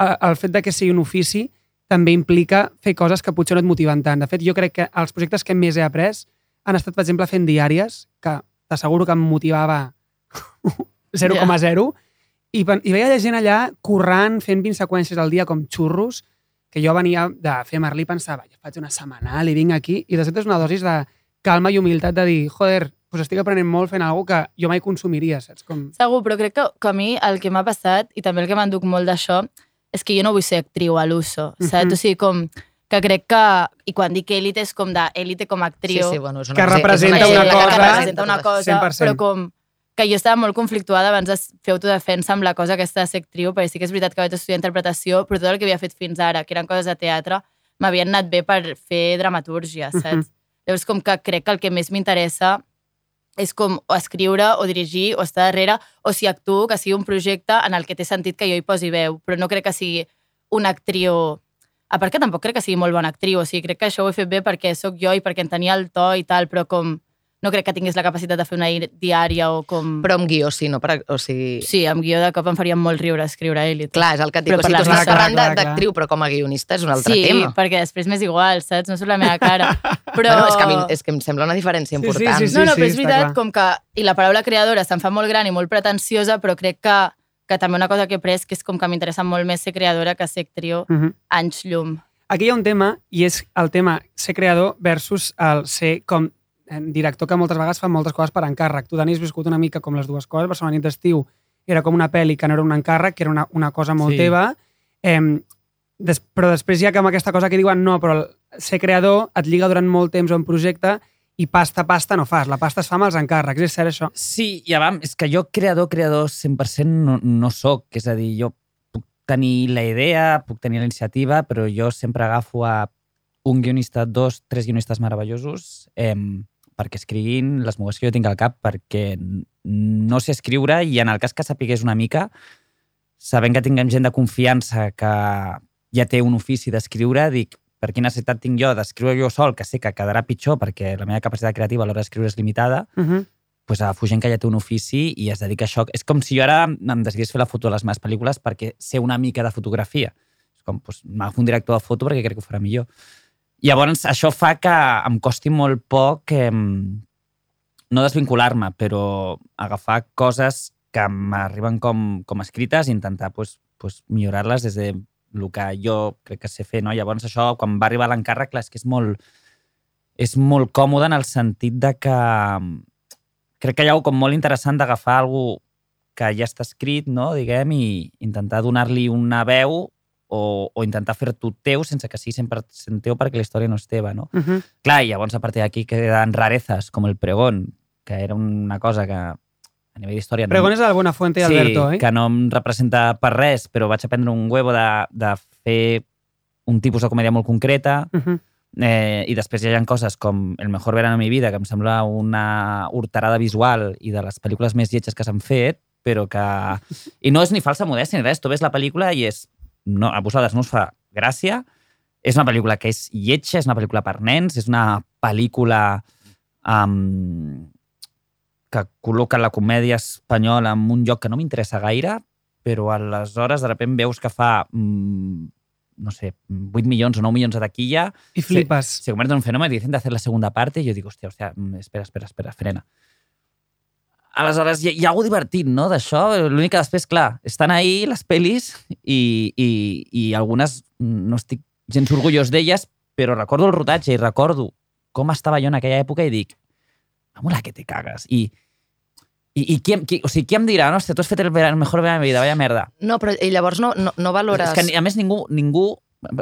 eh, el fet de que sigui un ofici també implica fer coses que potser no et motiven tant. De fet, jo crec que els projectes que més he après han estat, per exemple, fent diàries, que t'asseguro que em motivava 0,0, i, pen- i veia gent allà currant, fent 20 seqüències al dia com xurros, que jo venia de fer Merlí i pensava, jo faig una setmanal i vinc aquí, i de fet és una dosis de calma i humilitat de dir, joder, doncs estic aprenent molt fent alguna que jo mai consumiria, saps? Com... Segur, però crec que, que a mi el que m'ha passat, i també el que m'enduc molt d'això, és que jo no vull ser actriu a l'uso, saps? Mhm. O sigui, com que crec que, i quan dic élite és com d'élite com a actriu, Sí, sí, bueno, és una, Que representa és una que cosa- representa una cosa, 100%. però com que jo estava molt conflictuada abans de fer autodefensa amb la cosa aquesta de ser actriu, perquè sí que és veritat que vaig estudiar interpretació, però tot el que havia fet fins ara, que eren coses de teatre, m'havien anat bé per fer dramatúrgia, saps? Mhm. Llavors, com que crec que el que més m'interessa és com o escriure o dirigir o estar darrere, o si actuo, que sigui un projecte en el que té sentit que jo hi posi veu, però no crec que sigui una actriu... A part que tampoc crec que sigui molt bona actriu, o sigui, crec que això ho he fet bé perquè sóc jo i perquè en tenia el to i tal, però com no crec que tingués la capacitat de fer una di- diària o com... Però amb guió sí, no? Per, o sigui... Sí, amb guió de cop em faria molt riure escriure Elite. Clar, és el que et dic. Però O sigui, per tu la estàs parlant d'actriu, però com a guionista és un altre sí, tema. perquè després m'és igual, saps? No surt la meva cara. Però... Bueno, és, que a mi, és que em sembla una diferència Sí, sí, important. sí, sí. no, no, però és veritat, clar. com que... I la paraula creadora se'n fa molt gran i molt pretensiosa, però crec que, que també una cosa que he pres que és com que m'interessa molt més ser creadora que ser actriu Uh -huh. anys llum. Aquí hi ha un tema, i és el tema ser creador versus el ser com director que moltes vegades fa moltes coses per encàrrec. Tu, Dani, has viscut una mica com les dues coses. Barcelona nit d'estiu era com una pel·li que no era un encàrrec, que era una, una cosa molt Sí. teva. Eh, des, però després hi ha com aquesta cosa que diuen no, però ser creador et lliga durant molt temps a un projecte i pasta, pasta no fas. La pasta es fa amb els encàrrecs. És cert, això? Sí, i abans, és que jo creador, creador 100% no, no sóc. És a dir, jo puc tenir la idea, puc tenir la iniciativa, però jo sempre agafo a un guionista, dos, tres guionistes meravellosos eh, perquè escriguin les mogues que jo tinc al cap, perquè no sé escriure i en el cas que sapigués una mica, sabent que tinguem gent de confiança que ja té un ofici d'escriure, dic, per quina necessitat tinc jo d'escriure jo sol, que sé que quedarà pitjor perquè la meva capacitat creativa a l'hora d'escriure és limitada, Uh -huh. pues, agafo gent que ja té un ofici i es dedica a això. És com si jo ara em decidís fer la foto de les meves pel·lícules perquè sé una mica de fotografia. És com, pues, m'agafo un director de foto perquè crec que ho farà millor. Llavors, això fa que em costi molt poc eh, no desvincular-me, però agafar coses que m'arriben com, com escrites i intentar pues, pues, millorar-les des de el que jo crec que sé fer. No? Llavors, això, quan va arribar l'encàrrec, és que és molt, és molt còmode en el sentit de que crec que hi ha alguna com molt interessant d'agafar algú que ja està escrit, no? diguem, i intentar donar-li una veu o, o intentar fer-t'ho teu sense que sigui 100% teu perquè la història no és teva. No? Uh -huh. Clar, i llavors a partir d'aquí queden rarezas com el pregón, que era una cosa que a nivell d'història... Pregón és de la Buenafuente i Alberto, sí, eh? que no em representa per res, però vaig aprendre un huevo de, de fer un tipus de comèdia molt concreta, Uh -huh. Eh, I després hi ha coses com El mejor verano de mi vida, que em sembla una horterada visual i de les pel·lícules més lletges que s'han fet, però que... I no és ni falsa modèstia ni res. Tu ves la pel·lícula i és... No, a vosaltres no us fa gràcia. És una pel·lícula que és lletja, és una pel·lícula per nens, és una pel·lícula um, que col·loca la comèdia espanyola en un lloc que no m'interessa gaire, però aleshores de sobte veus que fa mm, no sé, 8 milions o 9 milions de taquilla, I flipes. se convierte en un fenómeno y dicen de hacer la segunda parte y yo digo, hòstia, hòstia, mm, espera, espera, espera, frena. Aleshores, hi, hi ha alguna divertit, no?, d'això. L'únic que després, clar, estan ahí les pel·lis i, i, i algunes no estic gens orgullós d'elles, però recordo el rodatge i recordo com estava jo en aquella època i dic, mola que te cagues. I, i, i qui, qui, o sigui, qui em dirà, no, tu has fet el verano, mejor de mi vida, vaya merda. No, però i llavors no, no, no valores... És que, a més, ningú, ningú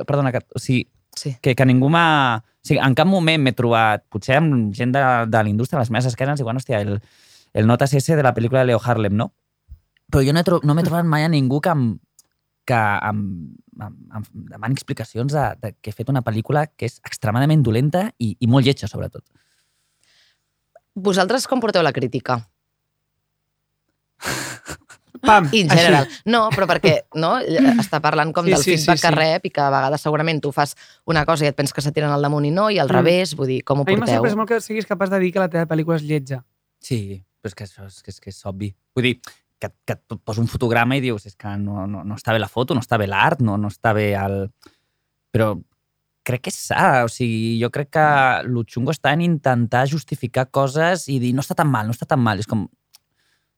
perdona, que, o sigui, Sí. que, que ningú m'ha... O sigui, en cap moment m'he trobat, potser amb gent de, de la indústria, les meves esquenes, diuen, hòstia, el, el notas ese de la pel·lícula de Leo Harlem, no? Però jo no he, tro no m'he trobat mai a ningú que em, que em, em, em demani explicacions de, de que he fet una pel·lícula que és extremadament dolenta i, i molt lletja, sobretot. Vosaltres com porteu la crítica? Pam! In així. general. No, però perquè no, està parlant com Sí, del sí, feedback sí, que sí. rep i que a vegades segurament tu fas una cosa i et penses que se tiren al damunt i no, i al Mm. revés, vull dir, com ho A mi m'ha porteu? sorprès molt que siguis capaç de dir que la teva pel·lícula és lletja. Sí, però és que això és, que és, que és obvi. Vull dir, que, que et posa un fotograma i dius és que no, no, no està bé la foto, no està bé l'art, no, no està bé el... Però crec que és sa, o sigui, jo crec que el xungo està en intentar justificar coses i dir no està tan mal, no està tan mal. És com,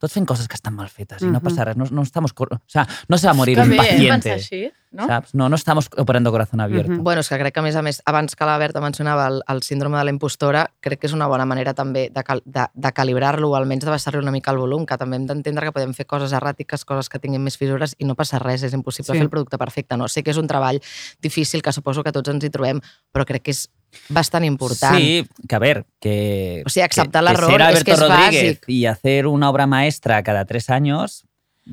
tots fent coses que estan mal fetes i no passa res, no, no estamos... O sea, no se va a morir que un bé, eh, paciente, pensar així, no? saps? No, no estamos operando corazón abierto. Mhm. Bueno, és que crec que, a més a més, abans que la Berta mencionava el, el síndrome de la impostora, crec que és una bona manera també de, cal, de, de calibrar-lo o almenys de baixar-li una mica el volum, que també hem d'entendre que podem fer coses erràtiques, coses que tinguin més fissures i no passa res, és impossible Sí. fer el producte perfecte. No? Sé que és un treball difícil, que suposo que tots ens hi trobem, però crec que és bastant important. Sí, que a ver, que... O sigui, acceptar que l'error ser és que és Rodríguez bàsic. y hacer una obra maestra cada tres años...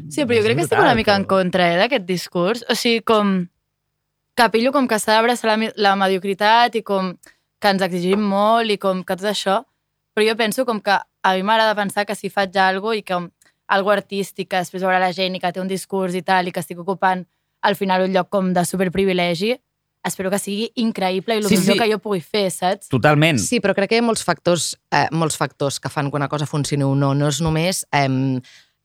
Sí, però jo crec que estic una mica en contra eh, d'aquest discurs. O sigui, com que pillo com que s'ha d'abraçar la, la mediocritat i com que ens exigim molt i com que tot això, però jo penso com que a mi m'agrada pensar que si faig alguna i que algo artístic que després veurà la gent i que té un discurs i tal i que estic ocupant al final un lloc com de superprivilegi, espero que sigui increïble i el Sí, millor sí. que jo pugui fer, saps? Totalment. Sí, però crec que hi ha molts factors, eh, molts factors que fan que una cosa funcioni o no. No és només eh,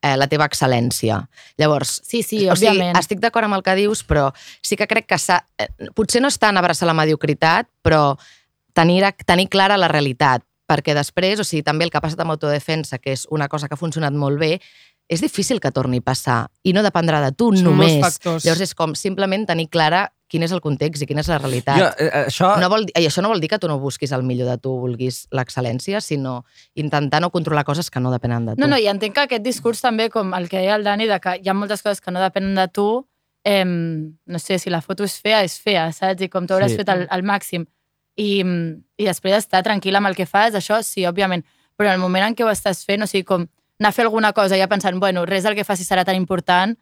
eh, la teva excel·lència. Llavors, Sí, sí, o sigui, estic d'acord amb el que dius, però sí que crec que. Eh, potser no és tant abraçar la mediocritat, però tenir, tenir clara la realitat, perquè després, o sigui, també el que ha passat amb autodefensa, que és una cosa que ha funcionat molt bé, és difícil que torni a passar i no dependrà de tu Són només. Llavors és com simplement tenir clara quin és el context i quina és la realitat. Jo, eh, això... No vol, I això no vol dir que tu no busquis el millor de tu, vulguis l'excel·lència, sinó intentar no controlar coses que no depenen de tu. No, no, i entenc que aquest discurs també, com el que deia el Dani, de que hi ha moltes coses que no depenen de tu, eh, no sé, si la foto és fea, és fea, saps? I com tu hauràs Sí. sí. fet al, al màxim. I, I després estar tranquil amb el que fas, això sí, òbviament. Però en el moment en què ho estàs fent, o sigui, com anar a fer alguna cosa ja pensant, bueno, res del que facis serà tan important,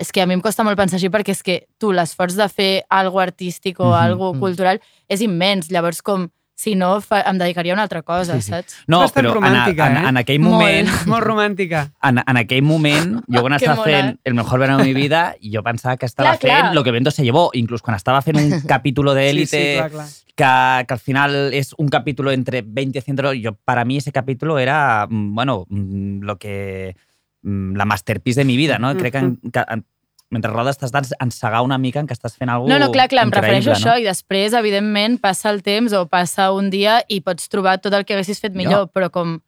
és que a mi em costa molt pensar així perquè és que tu l'esforç de fer algo artístic o Mhm, algo mhm. cultural és immens. Llavors, com, si no, fa, em dedicaria a una altra cosa, Sí, sí. saps? No, bastant però en, romàntica, en, eh? en aquell Molt. moment... És molt romàntica. En, en aquell moment, jo quan estava mola, fent El mejor verano de mi vida, jo pensava que estava Clar, clar. fent Lo que vento se llevó. Inclús quan estava fent un capítulo de Sí, Élite, sí, clar, clar. Que, que al final es un capítulo entre 20 y 100 euros. Yo, para mí ese capítulo era, mm, bueno, mm, lo que... mm, la masterpiece de mi vida, no? Crec que, en, que en, mentre rodes t'has d'encegar una mica en què estàs fent alguna No, no, clar, clar, em refereixo a això no? i després, evidentment, passa el temps o passa un dia i pots trobar tot el que haguessis fet millor, però com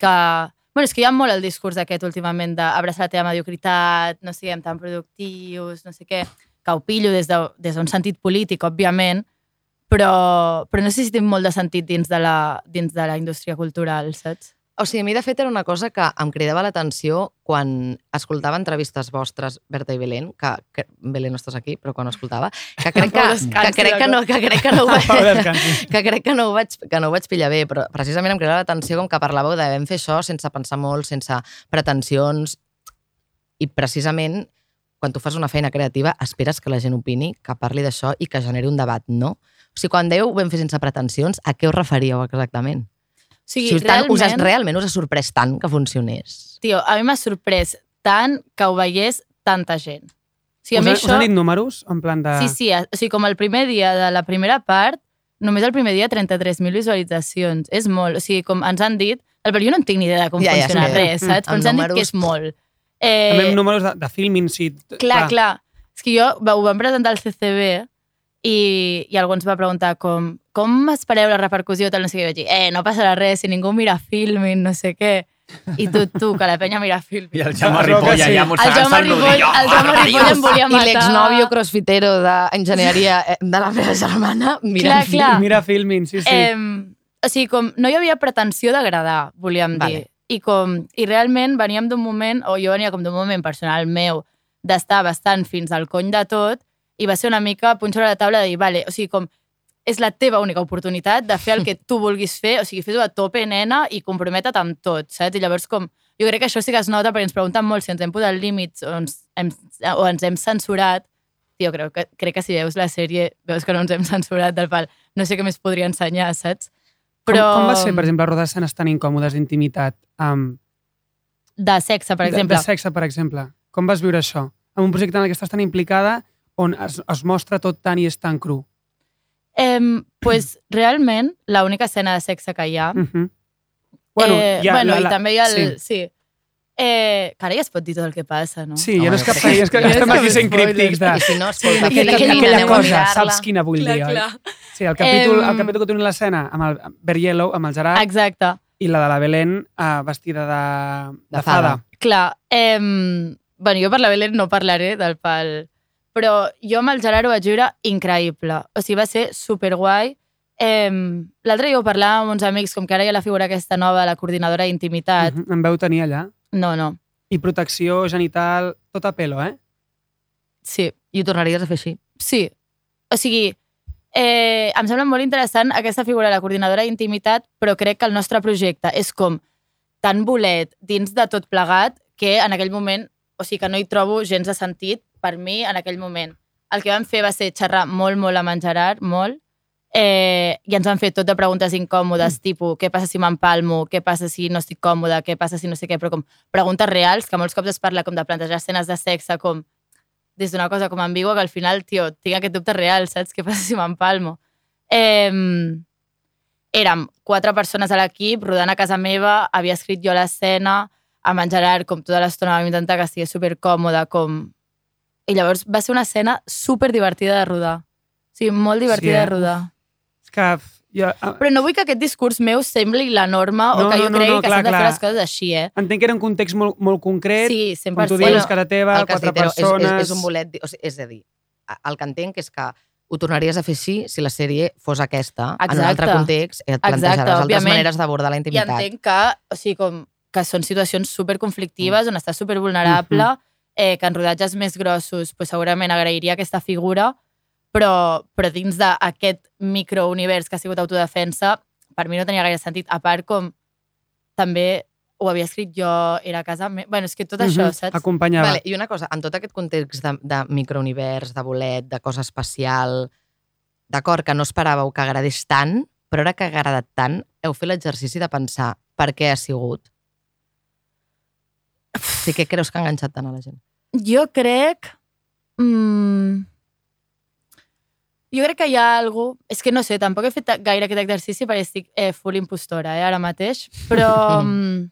que... Bueno, és que hi ha molt el discurs aquest últimament d'abraçar la teva mediocritat, no siguem tan productius, no sé què, que ho pillo des d'un de, des sentit polític, òbviament, però, però no sé si té molt de sentit dins de la, dins de la indústria cultural, saps? O sigui, a mi, de fet, era una cosa que em cridava l'atenció quan escoltava entrevistes vostres, Berta i Belén, que, que Belén no estàs aquí, però quan ho escoltava, que crec que, que, crec que, no, que crec que no ho vaig, que crec que no ho vaig, que no ho vaig pillar bé, però precisament em cridava l'atenció com que parlàveu de vam fer això sense pensar molt, sense pretensions, i precisament quan tu fas una feina creativa esperes que la gent opini, que parli d'això i que generi un debat, no? O sigui, quan dèieu ho vam fer sense pretensions, a què us referíeu exactament? O sigui, si us, tant, us, has- realment, realment us ha sorprès tant que funcionés? tio, a mi m'ha sorprès tant que ho veiés tanta gent. O sigui, a us, mi ha, això... us han dit números? En plan de... Sí, sí, o sigui, com el primer dia de la primera part, només el primer dia 33.000 visualitzacions. És molt. O sigui, com ens han dit... El jo no en tinc ni idea de com Ja, ja, funciona sí. res, saps? Però Amb ens han dit que és molt. També Eh, amb números de, de filming, sí. clar, clar. És que jo ho vam presentar al CCB i, i algú ens va preguntar com, com espereu la repercussió, tal, no sé què, i vaig dir, eh, no passarà res, si ningú mira filming, no sé què. I tu, tu, que la penya mira filming. I el Jaume Ripolla sí. ja El mossegant-se Jaume el Ripoll, nudillo. el Jaume Ripoll em volia I matar. l'exnòvio crossfitero d'enginyeria eh, de la meva germana mirant Clar, clar. Mira filming, sí, sí. Eh, o sigui, com no hi havia pretensió d'agradar, volíem Vale. dir. I, com, I realment veníem d'un moment, o jo venia com d'un moment personal meu, d'estar bastant fins al cony de tot, i va ser una mica punxar a la taula de dir, vale, o sigui, com, és la teva única oportunitat de fer el que tu vulguis fer, o sigui, fes-ho a tope, nena, i comprometre't amb tot, saps? I llavors, com, jo crec que això sí que es nota perquè ens pregunten molt si ens hem posat límits o ens hem, o ens hem censurat. Jo crec que, crec que si veus la sèrie veus que no ens hem censurat del pal. No sé què més podria ensenyar, saps? Com, com va ser, per exemple, rodar escenes tan incòmodes d'intimitat? Um, De sexe, per de, exemple. De sexe, per exemple. Com vas viure això? En un projecte en el que estàs tan implicada, on es, es mostra tot tant i és tan cru. Eh, pues, realment, l'única escena de sexe que hi ha... Mm -hmm. Bueno, eh, hi ha bueno la- i la- també hi ha el... sí. Sí. sí. Eh, que ara ja es pot dir tot el que passa, no? Sí, ja no és cap sí. és que Ja estem aquí sent críptics de... I si no, Sí, escolta, aquella, fina, aquella anem a cosa, saps quina vull dir, oi? Sí, el capítol, Em, el capítol que teniu l'escena amb el Bear Yellow, amb el Gerard, Exacte. i la de la Belén uh, vestida de, de, De fada. fada. Clar, eh, bueno, jo per la Belén no parlaré del pal, però jo amb el Gerard ho vaig viure increïble. O sigui, va ser superguai. Eh, L'altre dia ho parlàvem amb uns amics, com que ara hi ha la figura aquesta nova, la coordinadora d'intimitat. Uh -huh. Em veu tenir allà. No, no. I protecció genital, tot a pelo, eh? Sí, I ho tornaries a fer així. sí. O sigui, eh, em sembla molt interessant aquesta figura de la coordinadora d'intimitat, però crec que el nostre projecte és com tan bolet dins de tot plegat que en aquell moment, o sigui que no hi trobo gens de sentit per mi en aquell moment. El que vam fer va ser xerrar molt, molt amb en Gerard, molt, eh, i ens van fer tot de preguntes incòmodes, mm. tipus, què passa si m'empalmo, què passa si no estic còmoda, què passa si no sé què, però com preguntes reals, que molts cops es parla com de plantejar escenes de sexe com des d'una cosa com ambigua que al final, tio, tinc aquest dubte real, saps? Què passa si m'empalmo? Eh, érem quatre persones a l'equip, rodant a casa meva, havia escrit jo l'escena, amb en Gerard, com tota l'estona vam intentar que estigués supercòmode, com... I llavors va ser una escena super divertida de rodar. O sigui, molt divertida Sí, eh? de rodar. És que jo, ah, Però no vull que aquest discurs meu sembli la norma No, o que no, jo no, cregui no, que clar, s'han de fer clar. les coses així, eh? entenc que era un context molt, molt concret, Sí, com 100%. tu dius, casa teva, que quatre dit, però és, és, persones... és un bolet... O sigui, és a dir, el que entenc és que ho tornaries a fer així si la sèrie fos aquesta, en un Exacte. altre context, i et Exacte, plantejaràs altres òbviament. maneres d'abordar la I intimitat. entenc que, o sigui, com, que són situacions superconflictives, mm. on estàs supervulnerable, Mhm. Eh, que en rodatges més grossos pues, segurament agrairia aquesta figura, però, però dins d'aquest microunivers que ha sigut autodefensa, per mi no tenia gaire sentit. A part, com també ho havia escrit jo, era a casa meva... Bueno, és que tot això, Mhm, saps? Acompanyava. Vale, I una cosa, en tot aquest context de, de microunivers, de bolet, de cosa especial, d'acord, que no esperàveu que agradés tant, però ara que ha agradat tant, heu fet l'exercici de pensar per què ha sigut? Sí, què creus que ha enganxat tant a la gent? Jo crec... Mm, jo crec que hi ha algú... És que no sé, tampoc he fet gaire aquest exercici perquè estic eh, full impostora, eh, ara mateix. Però, mm,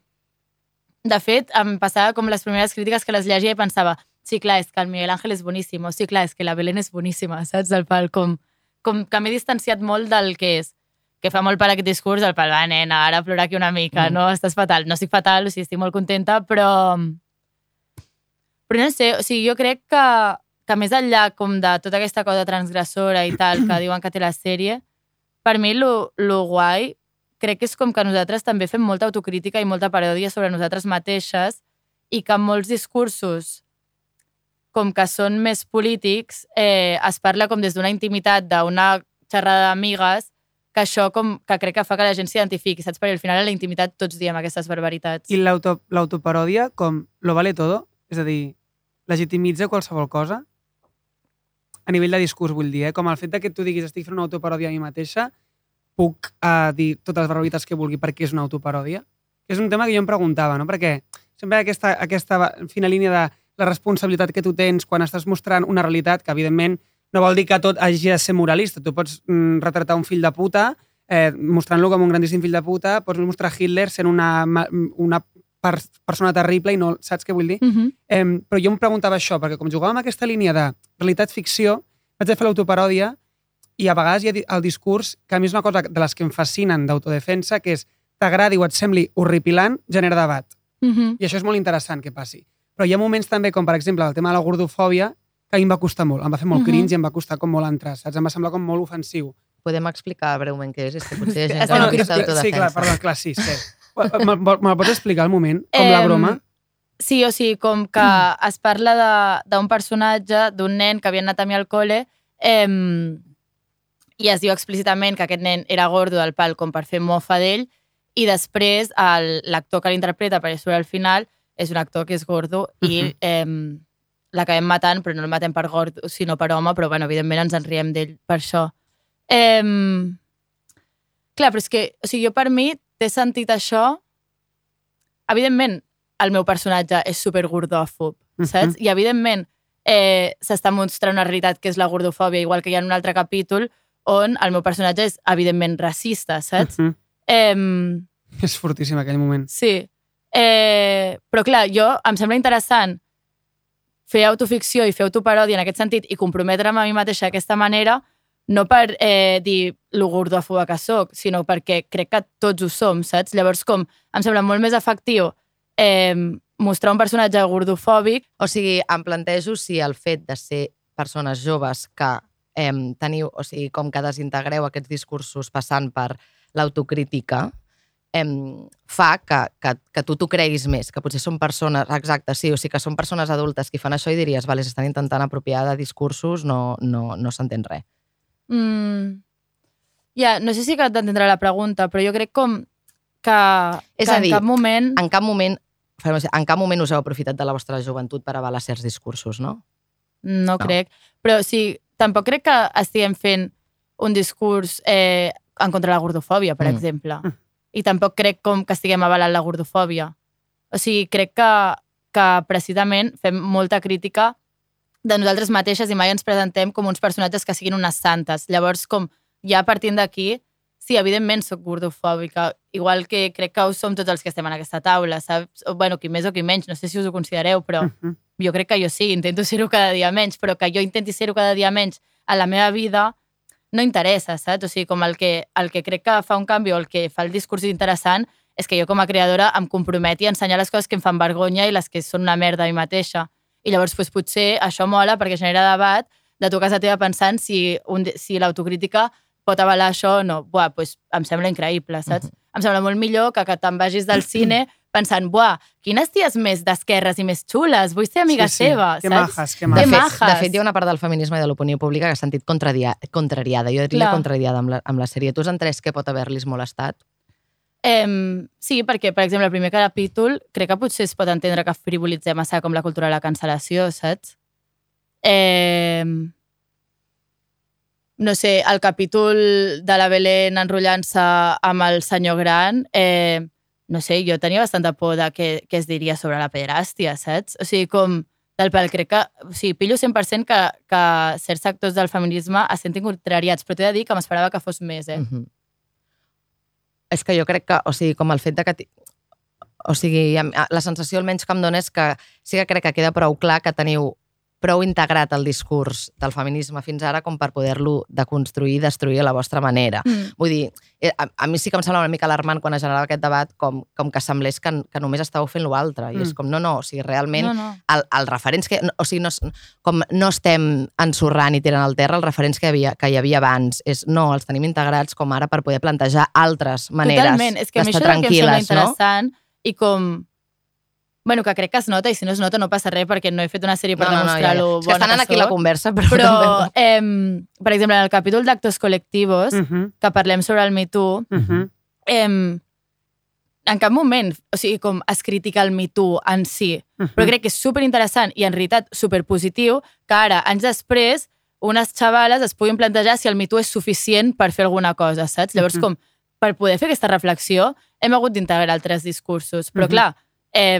de fet, em passava com les primeres crítiques que les llegia i pensava sí, clar, és que el Miguel Ángel és boníssim, o sí, clar, és que la Belén és boníssima, saps? El pal, com, com que m'he distanciat molt del que és que fa molt per aquest discurs, el pal, va, nena, ara plora aquí una mica, Mm. no? Estàs fatal. No estic fatal, o sigui, estic molt contenta, però... Però no sé, o sigui, jo crec que, que més enllà com de tota aquesta cosa transgressora i tal que diuen que té la sèrie, per mi lo, lo guai crec que és com que nosaltres també fem molta autocrítica i molta paròdia sobre nosaltres mateixes i que molts discursos com que són més polítics, eh, es parla com des d'una intimitat d'una xerrada d'amigues que això com que crec que fa que la gent s'identifiqui, saps? Perquè al final a la intimitat tots diem aquestes barbaritats. I l'auto- l'autoparòdia com lo vale todo, és a dir, legitimitza qualsevol cosa a nivell de discurs, vull dir, eh? com el fet que tu diguis estic fent una autoparòdia a mi mateixa, puc uh, dir totes les barbaritats que vulgui perquè és una autoparòdia? És un tema que jo em preguntava, no? Perquè sempre aquesta, aquesta fina línia de la responsabilitat que tu tens quan estàs mostrant una realitat que, evidentment, no vol dir que tot hagi de ser moralista. Tu pots mm, retratar un fill de puta eh, mostrant-lo com un grandíssim fill de puta, pots mostrar Hitler sent una, una per, persona terrible i no saps què vull dir? Mm -hmm. Eh, però jo em preguntava això, perquè com jugàvem amb aquesta línia de realitat-ficció, vaig a fer l'autoparòdia i a vegades hi ha el discurs, que a mi és una cosa de les que em fascinen d'autodefensa, que és t'agradi o et sembli horripilant, genera debat. Mm -hmm. I això és molt interessant que passi. Però hi ha moments també, com per exemple el tema de la gordofòbia, que a mi em va costar molt. Em va fer molt Mhm. cringe i em va costar com molt entrar, saps? Em va semblar com molt ofensiu. Podem explicar breument què és? És que potser hi ha gent que de no ha no vist sí, autodefensa. clar, perdó, clar, sí, sí. Me'l me, me pots explicar el moment? Com la broma? Sí, o sigui, com que es parla de- d'un personatge, d'un nen que havia anat a mi al col·le, eh, i es diu explícitament que aquest nen era gordo del pal com per fer mofa d'ell, i després l'actor que l'interpreta, perquè surt al final, és un actor que és gordo i Mhm. eh, l'acabem matant, però no el matem per gordo, sinó per home, però bueno, evidentment ens en riem d'ell per això. Eh, clar, però és que, o sigui, jo per mi té sentit això evidentment, el meu personatge és super gordòfob, Mhm. saps? I evidentment eh, s'està mostrant una realitat que és la gordofòbia, igual que hi ha en un altre capítol on el meu personatge és evidentment racista, saps? Mhm. Eh, És fortíssim aquell moment. sí. Eh, però clar, jo em sembla interessant fer autoficció i fer autoparòdia en aquest sentit i comprometre'm a mi mateixa d'aquesta manera, no per eh, dir lo gordòfoba que sóc, sinó perquè crec que tots ho som, saps? Llavors, com em sembla molt més efectiu eh, mostrar un personatge gordofòbic O sigui, em plantejo si el fet de ser persones joves que eh, teniu, o sigui, com que desintegreu aquests discursos passant per l'autocrítica, fa que, que, que tu t'ho creguis més, que potser són persones, exacte, sí, o sigui que són persones adultes que fan això i diries, vale, s'estan intentant apropiar de discursos, no, no, no s'entén res. Mm. Ja, no sé si acabat d'entendre la pregunta, però jo crec com que, És que a dir, en cap moment... En cap moment en cap moment us heu aprofitat de la vostra joventut per avalar certs discursos, no? No, No. crec. Però sí, tampoc crec que estiguem fent un discurs eh, en contra de la gordofòbia, per Mm. mm. exemple. I tampoc crec com que estiguem avalant la gordofòbia. O sigui, crec que, que precisament fem molta crítica de nosaltres mateixes i mai ens presentem com uns personatges que siguin unes santes. Llavors, com ja partint d'aquí, sí, evidentment sóc gordofòbica, igual que crec que ho som tots els que estem en aquesta taula, saps? O, bueno, qui més o qui menys, no sé si us ho considereu, però Mhm. jo crec que jo sí, intento ser-ho cada dia menys, però que jo intenti ser-ho cada dia menys a la meva vida no interessa, saps? O sigui, com el que, el que crec que fa un canvi o el que fa el discurs interessant és que jo com a creadora em comprometi a ensenyar les coses que em fan vergonya i les que són una merda a mi mateixa. I llavors doncs, potser això mola perquè genera debat de tu a casa teva pensant si, un, si l'autocrítica pot avalar això o no. Buah, doncs em sembla increïble, saps? Em sembla molt millor que, que te'n vagis del cine pensant, buah, quines ties més d'esquerres i més xules, vull ser amiga Sí, sí. seva, Que saps? majes, que De Que fet, de fet, hi ha una part del feminisme i de l'opinió pública que s'ha sentit contraria, contrariada. Jo diria Clar. contrariada amb la, amb la sèrie. Tu has entès que pot haver-los molestat? Eh, sí, perquè, per exemple, el primer capítol crec que potser es pot entendre que frivolitzem massa com la cultura de la cancel·lació, saps? Eh, no sé, el capítol de la Belén enrotllant-se amb el senyor gran, eh, no sé, jo tenia bastanta por de què, què es diria sobre la pederàstia, saps? O sigui, com del pèl, crec que... O sigui, pillo 100% que, que certs sectors del feminisme es sentin contrariats, però t'he de dir que m'esperava que fos més, eh? Mhm. És que jo crec que, o sigui, com el fet de que... O sigui, la sensació almenys que em dona és que sí que crec que queda prou clar que teniu prou integrat el discurs del feminisme fins ara com per poder-lo deconstruir i destruir a la vostra manera. Mm. Vull dir, eh, a, a mi sí que em sembla una mica alarmant quan es generava aquest debat com, com que semblés que, que només estàveu fent l'altre. I és Mm. com, no, no, o sigui, realment No, no. el, els referents que... O sigui, no, com no estem ensorrant i tirant al terra els referents que hi havia, que hi havia abans. És, no, els tenim integrats com ara per poder plantejar altres maneres Totalment. És que a mi d'estar això és el que em sembla tranquil·les, no? interessant i com... Bueno, que crec que es nota i si no es nota no passa res perquè no he fet una sèrie per No, no, no, demostrar ja, ja. És que estan que aquí la conversa, però... Però, eh, per exemple, en el capítol d'actos col·lectius, Mhm, que parlem sobre el Me Too, mhm. eh, en cap moment, o sigui, com es critica el Me Too en si, Mhm. però crec que és superinteressant i en realitat superpositiu que ara, anys després, unes xavales es puguin plantejar si el Me Too és suficient per fer alguna cosa, saps? Llavors, Mhm. com, per poder fer aquesta reflexió, hem hagut d'integrar altres discursos. Però, Mhm. clar, eh,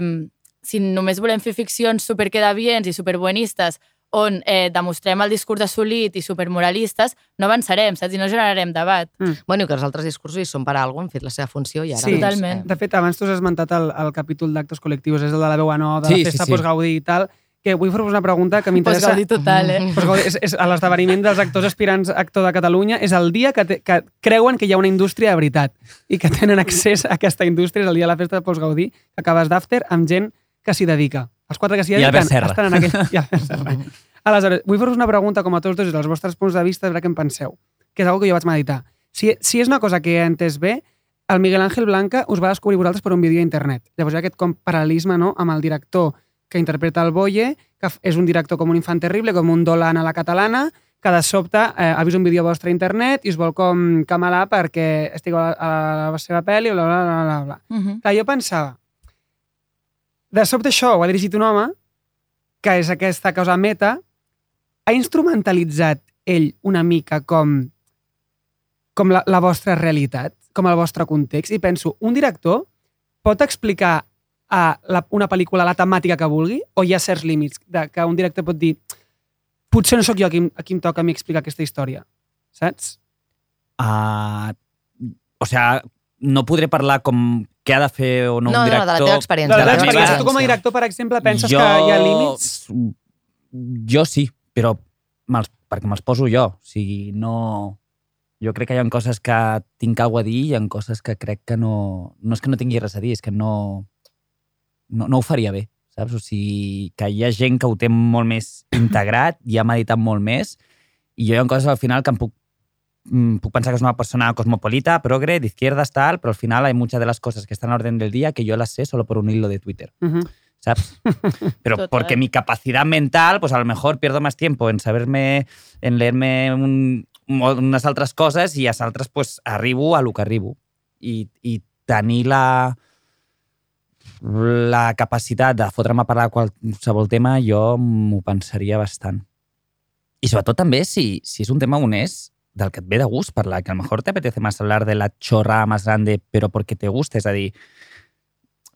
si només volem fer ficcions superquedavients i superbuenistes on eh, demostrem el discurs assolit i supermoralistes, no avançarem, saps? I no generarem debat. Bueno, i que els altres discursos hi són per alguna cosa, han fet la seva funció i ara... Sí, doncs, totalment. De fet, abans tu has esmentat el, el capítol d'actes col·lectius, és el de la veu a no, de Sí, la sí, festa sí. post-Gaudí i tal, que vull fer-vos una pregunta que Pues m'interessa. Gaudí total, eh? Postgaudí és, és a l'esdeveniment dels actors aspirants a actor de Catalunya és el dia que, te, que creuen que hi ha una indústria de veritat i que tenen accés a aquesta indústria, és el dia de la festa de postgaudí, que acabes d'after amb gent que s'hi dedica. Els quatre que s'hi I dediquen estan en aquell... I Albert Serra. Aleshores, vull fer-vos una pregunta com a tots dos i dels vostres punts de vista, a veure què en penseu, que és una que jo vaig meditar. Si, si és una cosa que he entès bé, el Miguel Ángel Blanca us va descobrir vosaltres per un vídeo a internet. Llavors hi ha aquest com paral·lelisme no? amb el director que interpreta el Boye, que és un director com un infant terrible, com un Dolan a la catalana, que de sobte eh, ha vist un vídeo vostre a internet i us vol com camalar perquè estigueu a, a la seva pel·li, bla, bla, bla, bla, bla. Mhm. Clar, jo pensava, de sobte això ho ha dirigit un home, que és aquesta cosa meta, ha instrumentalitzat ell una mica com, com la, la vostra realitat, com el vostre context, i penso, un director pot explicar a la, una pel·lícula la temàtica que vulgui, o hi ha certs límits de, que un director pot dir potser no sóc jo a qui, a qui em toca a mi explicar aquesta història, saps? Uh, o sea, no podré parlar com què ha de fer o no, No, un no, director. de la teva experiència. De la la teva experiència, tu com a director, per exemple, penses jo, que hi ha límits? Jo sí, però me'ls, perquè me'ls poso jo. O sigui, no... Jo crec que hi ha coses que tinc alguna a dir i hi ha coses que crec que no... No és que no tingui res a dir, és que no... No, no ho faria bé, saps? O sigui, que hi ha gent que ho té molt més integrat, i ha meditat molt més, i jo hi ha coses al final que em puc mm, puc pensar que és una persona cosmopolita, progre, de izquierdas, tal, pero al final hay muchas de las cosas que están a orden del día que yo las sé solo por un hilo de Twitter. Uh -huh. ¿sabes? Pero Total. porque mi capacidad mental, pues a lo mejor pierdo más tiempo en saberme, en leerme un, unes altres coses i a altres pues, arribo a lo que arribo. I, i tenir la, la capacitat de fotre'm a parlar qualsevol tema, jo m'ho pensaria bastant. I sobretot també si, si és un tema honest, del que et ve de gust parlar, que a lo mejor te apetece más hablar de la chorra más grande, però porque te gusta, a dir,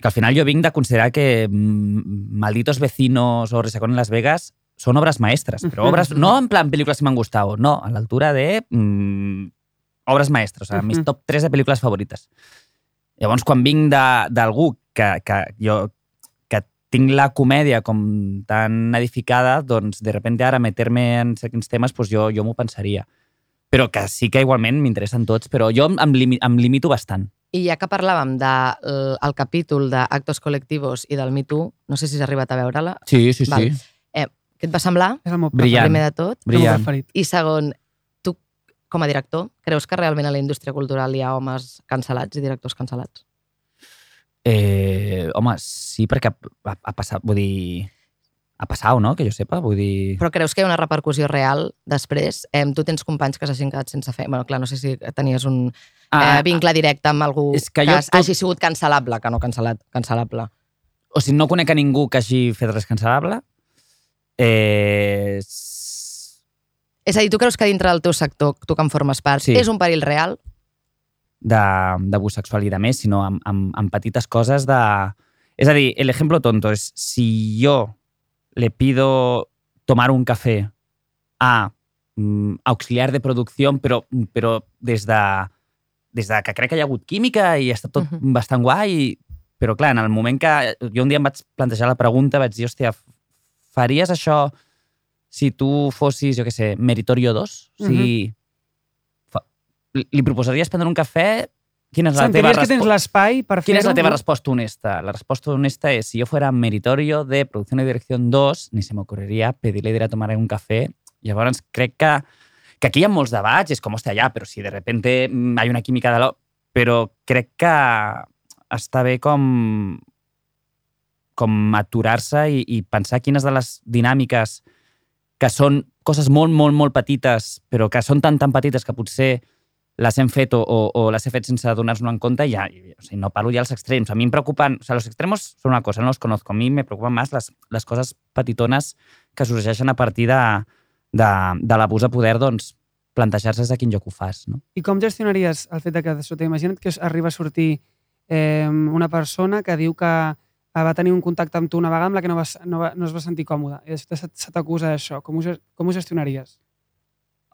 que al final jo vinc de considerar que mm, Malditos Vecinos o Resacón en Las Vegas són obres maestres, però Mhm. obres, no en plan pel·lícules que m'han gustat, no, a l'altura de mm, obres maestres, o sigui, mis top 3 de pel·lícules favorites. Llavors, quan vinc de- d'algú que, que jo que tinc la comèdia com tan edificada, doncs de repente ara meter-me en certs temes, doncs jo, jo m'ho pensaria. Però que sí que igualment m'interessen tots, però jo em, limi, em limito bastant. I ja que parlàvem del el capítol d'actos col·lectius i del Me Too, no sé si has arribat a veure-la, Sí, sí, sí. Val. què et va semblar, És el meu Brillant. primer de tot? Brillant. I segon, com a director, creus que realment a la indústria cultural hi ha homes cancel·lats i directors cancel·lats? Eh, home, sí, perquè ha, ha passat, vull dir... Ha passat, no?, que jo sepa, vull dir... Però creus que hi ha una repercussió real després? Eh, tu tens companys que s'hagin quedat sense fer... Bueno, clar, no sé si tenies un eh, vincle directe amb algú és que que, tot- hagi sigut cancel·lable, que no cancel·lat, cancel·lable. O sigui, no conec a ningú que hagi fet res cancel·lable. Eh, És a dir, tu creus que dintre del teu sector, tu que en formes part, Sí. és un perill real? d'abús sexual i de més, sinó amb, amb, amb petites coses de... És a dir, el ejemplo tonto és si jo le pido tomar un café a mm, auxiliar de producció, però, però des, de, des de que crec que hi ha hagut química i està tot Mhm. bastant guai, però clar, en el moment que jo un dia em vaig plantejar la pregunta, vaig dir, hòstia, faries això si tu fossis, jo què sé, Meritorio 2? O sigui, fa, li proposaries prendre un cafè? Quina és la teva Sentiries que tens resposta? l'espai per? Quina és la teva no? respuesta honesta? La respuesta honesta es, si yo fuera meritorio de producción y dirección 2, ni se pedirle ir a tomar un café. Llavors, crec que, que aquí hi ha molts debats, és com, hòstia, ja, però si de repente mm, hay una química de lo... Però crec que està bé com com aturar-se i, i pensar quines de les dinàmiques que són coses molt, molt, molt petites, però que són tan, tan petites que potser les hem fet o, o, o les he fet sense donar-nos en compte, ja, o sigui, no parlo ja als extrems. A mi em preocupen, o sea, los extremos son una cosa, no los conozco. A mi me preocupen más les, les coses petitones que sorgeixen a partir de, de, de l'abús de poder, doncs, plantejar-se de quin lloc ho fas, no? I com gestionaries el fet de que de sota, imagina't que arriba a sortir eh, una persona que diu que va tenir un contacte amb tu una vegada amb la que no, vas, no, va, no es va sentir còmode i després se, se t'acusa d'això. Com, ho com ho gestionaries?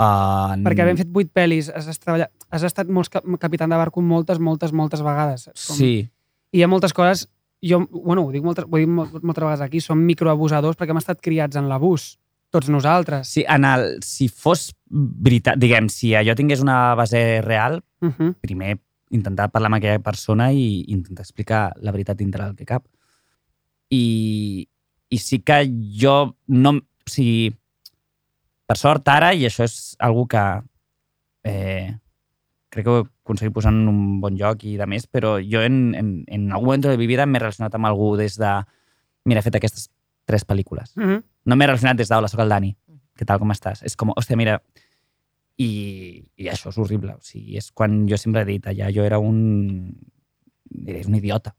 Uh, Perquè havent fet vuit pel·lis, has, treballat, has estat molts cap, capità de barco moltes, moltes, moltes vegades. Com, Sí, I hi ha moltes coses, jo, bueno, ho dic moltes, ho dic mol- moltes vegades aquí, som microabusadors perquè hem estat criats en l'abús, tots nosaltres. sí, en el, si fos veritat, diguem, si allò tingués una base real, Uh -huh. primer intentar parlar amb aquella persona i intentar explicar la veritat dintre del que cap. I, i sí que jo no... O sigui, per sort ara, i això és algo que eh, crec que ho he aconseguit posar en un bon lloc i de més, però jo en, en, en algun moment de la vida m'he relacionat amb algú des de... Mira, he fet aquestes tres pel·lícules. Uh -huh. No m'he relacionat des d'hola, sóc el Dani. Què tal, com estàs? És com, hòstia, mira... I, I això és horrible. O sigui, és quan jo sempre he dit, allà jo era un... Era un idiota.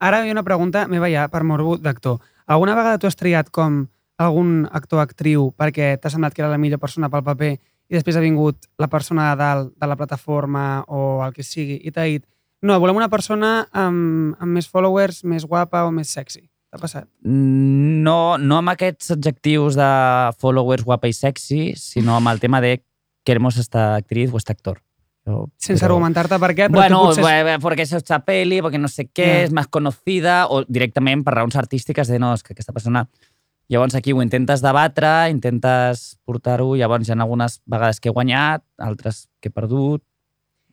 Ara hi ha una pregunta meva ja per morbo d'actor. Alguna vegada tu has triat com algun actor o actriu perquè t'ha semblat que era la millor persona pel paper i després ha vingut la persona de dalt de la plataforma o el que sigui i t'ha dit no, volem una persona amb, amb més followers, més guapa o més sexy. T'ha passat? No, no amb aquests adjectius de followers guapa i sexy, sinó amb el tema de queremos esta actriz o este actor. Yo, Sense però- argumentar-te per què, però Bueno, potser... bueno, porque es esta peli, porque no sé què, Ja. és més conocida, o directament per raons artístiques de no, és que aquesta persona... Llavors aquí ho intentes debatre, intentes portar-ho, llavors hi ha algunes vegades que he guanyat, altres que he perdut.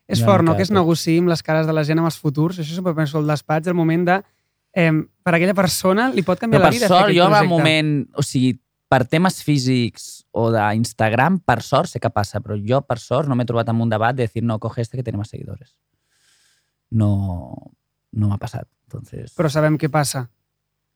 És fort, no?, que es negociï amb les cares de la gent amb els futurs. Això sempre penso al despatx, el moment de... Eh, per aquella persona li pot canviar Però la per vida sort, fer jo en el moment... O sigui, per temes físics o d'Instagram, per sort sé què passa, però jo, per sort, no m'he trobat en un debat de dir, no, coge este que tiene más seguidores. No, no m'ha passat. Entonces... Però sabem què passa.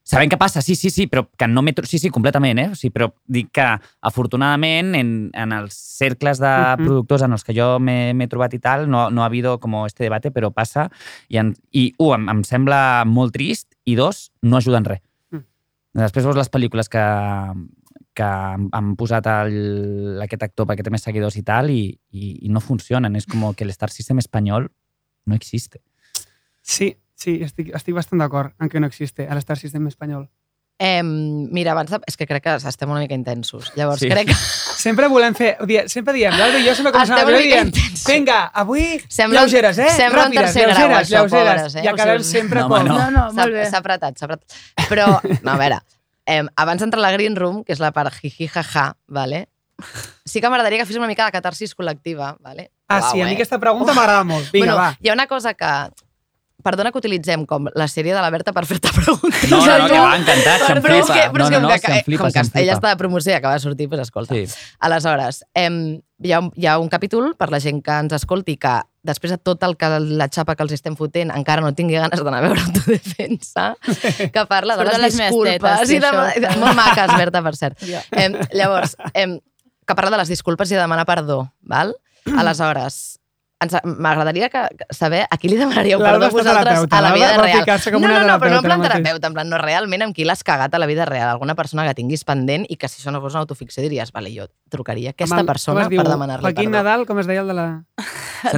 Sabem què passa, sí, sí, sí, però que no m'he... Sí, sí, completament, eh? O sigui, però dic que, afortunadament, en, en els cercles de productors en els que jo m'he m'he trobat i tal, no, no ha habido com este debate, però passa. I, en, i un, em, em sembla molt trist, i dos, no ajuden res. Mm. Després veus les pel·lícules que, que han han posat el, aquest actor perquè té més seguidors i tal, i, i, i no funcionen. És com que l'Star System espanyol no existe. Sí, sí, estic, estic bastant d'acord en que no existe a l'Star System espanyol. Eh, mira, abans de... És que crec que estem una mica intensos. Llavors, Sí. crec que Sempre volem fer... Sempre diem, l'Alba i jo sempre comencem Estem a diem, intensos. vinga, avui Sembla un- lleugeres, eh? sembla un Ràpides, tercer grau, lleugeres, això, lleugeres. pobres, eh? I acabem sempre No, com... no. No, no, molt bé. s'ha apretat, s'ha apretat. Però, no, a veure, eh, abans d'entrar a la Green Room, que és la part jiji jaja, vale? sí que m'agradaria que fes una mica de catarsis col·lectiva. Vale? Ah, sí, a mi aquesta pregunta m'agrada molt. Vinga, bueno, va. Hi ha una cosa que... Perdona que utilitzem com la sèrie de la Berta per fer-te preguntes. No, no, no, que va, encantat, se'm però és flipa. que, però és No, que, no, com no, que, se'm flipa, com que flipa. ella està de promoció i acaba de sortir, doncs escolta. Sí. Aleshores, em, hi, ha, un- hi ha un capítol per la gent que ens escolti que després de tot el que la xapa que els estem fotent encara no tingui ganes d'anar a veure autodefensa, que parla de les les disculpes. tetes, sí, i de, això. de, molt maques, Berta, per cert. Ja. Em, llavors, em, que parla de les disculpes i de demanar perdó, val? Aleshores, m'agradaria saber a qui li demanaríeu perdó vosaltres terapeuta, a la vida real. com no, no, no, però no en plan terapeuta, en plan, no, realment amb qui l'has cagat a la vida real. Alguna persona que tinguis pendent i que si això no fos una autoficció diries, vale, jo trucaria a aquesta el- persona es per demanar-li Joaquín perdó. Nadal, com es deia el de la...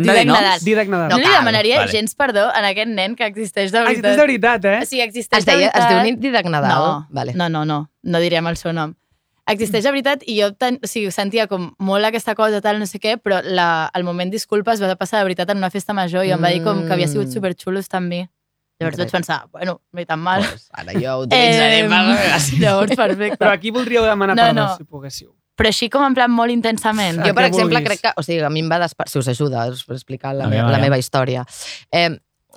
Didac? Nadal. Didac Nadal. No, No li demanaria Vale. gens perdó en aquest nen que existeix de Ah, veritat. és de veritat, eh? Sí, existeix Es, deia, de es veritat. diu Didac Nadal? No, Vale. no, no, no, no diríem el seu nom. Existeix de veritat i jo ten, o sigui, sentia com molt aquesta cosa, tal, no sé què, però la, el moment disculpes va passar de veritat en una festa major i em va dir com que havia sigut Mm. superxulo estar amb mi. Llavors vaig pensar, bueno, no hi tan mal. Pues ara jo ho utilitzaré Em, per. Llavors, perfecte. Però aquí voldríeu demanar No, perdó, no. si poguéssiu. Però així com en plan molt intensament. El Jo, per exemple, vulguis. crec que... O sigui, a mi em va desper... Si us ajuda, us puc explicar la, Aviam, me la meva història. Eh,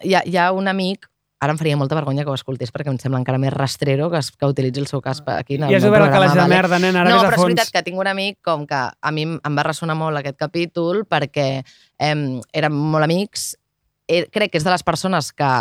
hi, ha, hi ha un amic ara em faria molta vergonya que ho escoltés perquè em sembla encara més rastrero que, es- que utilitzi el seu cas per aquí en el I has obert el calaix de merda, nen, ara no, però és veritat que tinc un amic com que a mi em em va ressonar molt aquest capítol perquè eh, érem molt amics. Eh, crec que és de les persones que,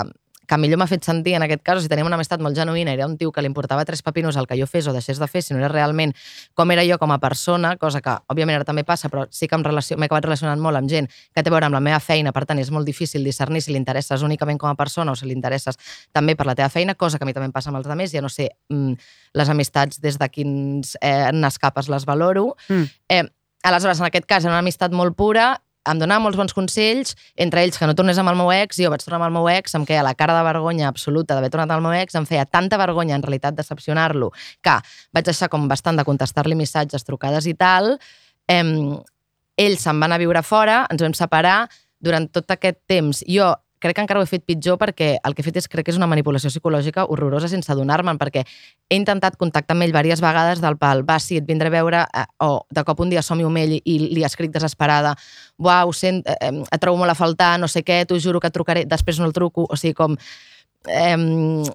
que millor m'ha fet sentir en aquest cas, o sigui, teníem una amistat molt genuïna, era un tio que li importava tres papinos el que jo fes o deixés de fer, si no era realment com era jo com a persona, cosa que òbviament ara també passa, però sí que m'he acabat relacionant molt amb gent que té a veure amb la meva feina, per tant és molt difícil discernir si li interesses únicament com a persona o si li interesses també per la teva feina, cosa que a mi també em passa amb els altres, ja no sé mm, les amistats des de quins eh, escapes les valoro. Mm. Eh, aleshores, en aquest cas, era una amistat molt pura, em donava molts bons consells, entre ells que no tornés amb el meu ex, jo vaig tornar amb el meu ex, em queia la cara de vergonya absoluta d'haver tornat amb el meu ex, em feia tanta vergonya en realitat decepcionar-lo que vaig deixar com bastant de contestar-li missatges, trucades i tal. Em, ell se'n va anar a viure fora, ens vam separar, durant tot aquest temps jo crec que encara ho he fet pitjor perquè el que he fet és, crec que és una manipulació psicològica horrorosa sense adonar-me'n, perquè he intentat contactar amb ell diverses vegades del pal, va, sí, et vindré a veure, eh, o de cop un dia som-hi amb ell i li escric desesperada, uau, sent, eh, et trobo molt a faltar, no sé què, t'ho juro que et trucaré, després no el truco, o sigui, com... Eh,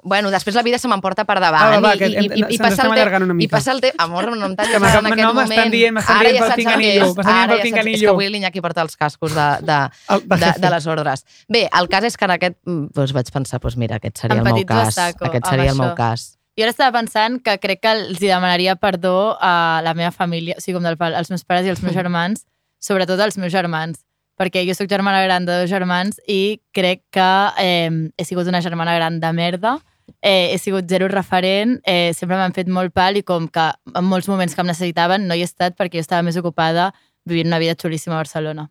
bueno, després la vida se m'emporta per davant. Va, va, va, i, que i, i, i, passa el I passa el temps... Amor, no em tallis ara en aquest no, moment. dient- Ara dient ja saps el que és. Ara ja saps- És que avui l'Iñaki porta els cascos de, de, El- de de, de les ordres. Bé, el cas és que en aquest... mm, Doncs vaig pensar, doncs mira, aquest seria el meu Empatitzo a cas. saco Aquest seria el meu això. cas. Jo ara estava pensant que crec que els hi demanaria perdó a la meva família, o sigui, com del als meus pares i als meus germans, sobretot als meus germans, perquè jo sóc germana gran de dos germans i crec que eh, he sigut una germana gran de merda, eh, he sigut zero referent, eh, sempre m'han fet molt pal i com que en molts moments que em necessitaven no hi he estat perquè jo estava més ocupada vivint una vida xulíssima a Barcelona.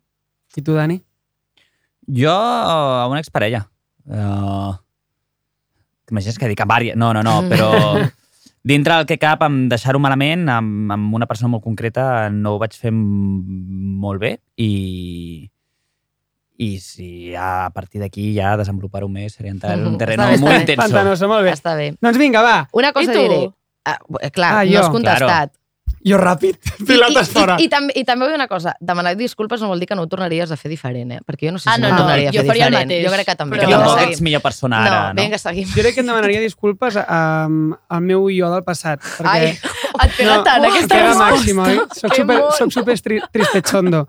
I tu, Dani? Jo, a una exparella. Uh, T'imagines que dic a vària? No, no, no, però dintre del que cap, amb deixar-ho malament, amb, amb una persona molt concreta, no ho vaig fer molt bé i, i si ja, a partir d'aquí ja desenvolupar-ho més seria entrar en un terreno Està bé, molt intenso. Pantanosa, molt bé. Està bé. Doncs vinga, va. Una cosa I diré. Ah, eh, clar, Ah, no jo. has contestat. Jo ràpid, pilotes I, fora. I, i, també, I també vull una cosa, demanar disculpes no vol dir que no ho tornaries a fer diferent, eh? Perquè jo no sé Ah, si no, no, ho no, tornaria a jo fer faria el diferent. mateix, Jo crec que també. però- Que tampoc Seguim. ets millor persona ara, no, no? vinga, seguim. Jo crec que em demanaria disculpes um, al meu jo del passat. Perquè... Ai, et pega No, tant aquesta resposta. màxim, oi? Soc Que super, soc super tri tristechondo.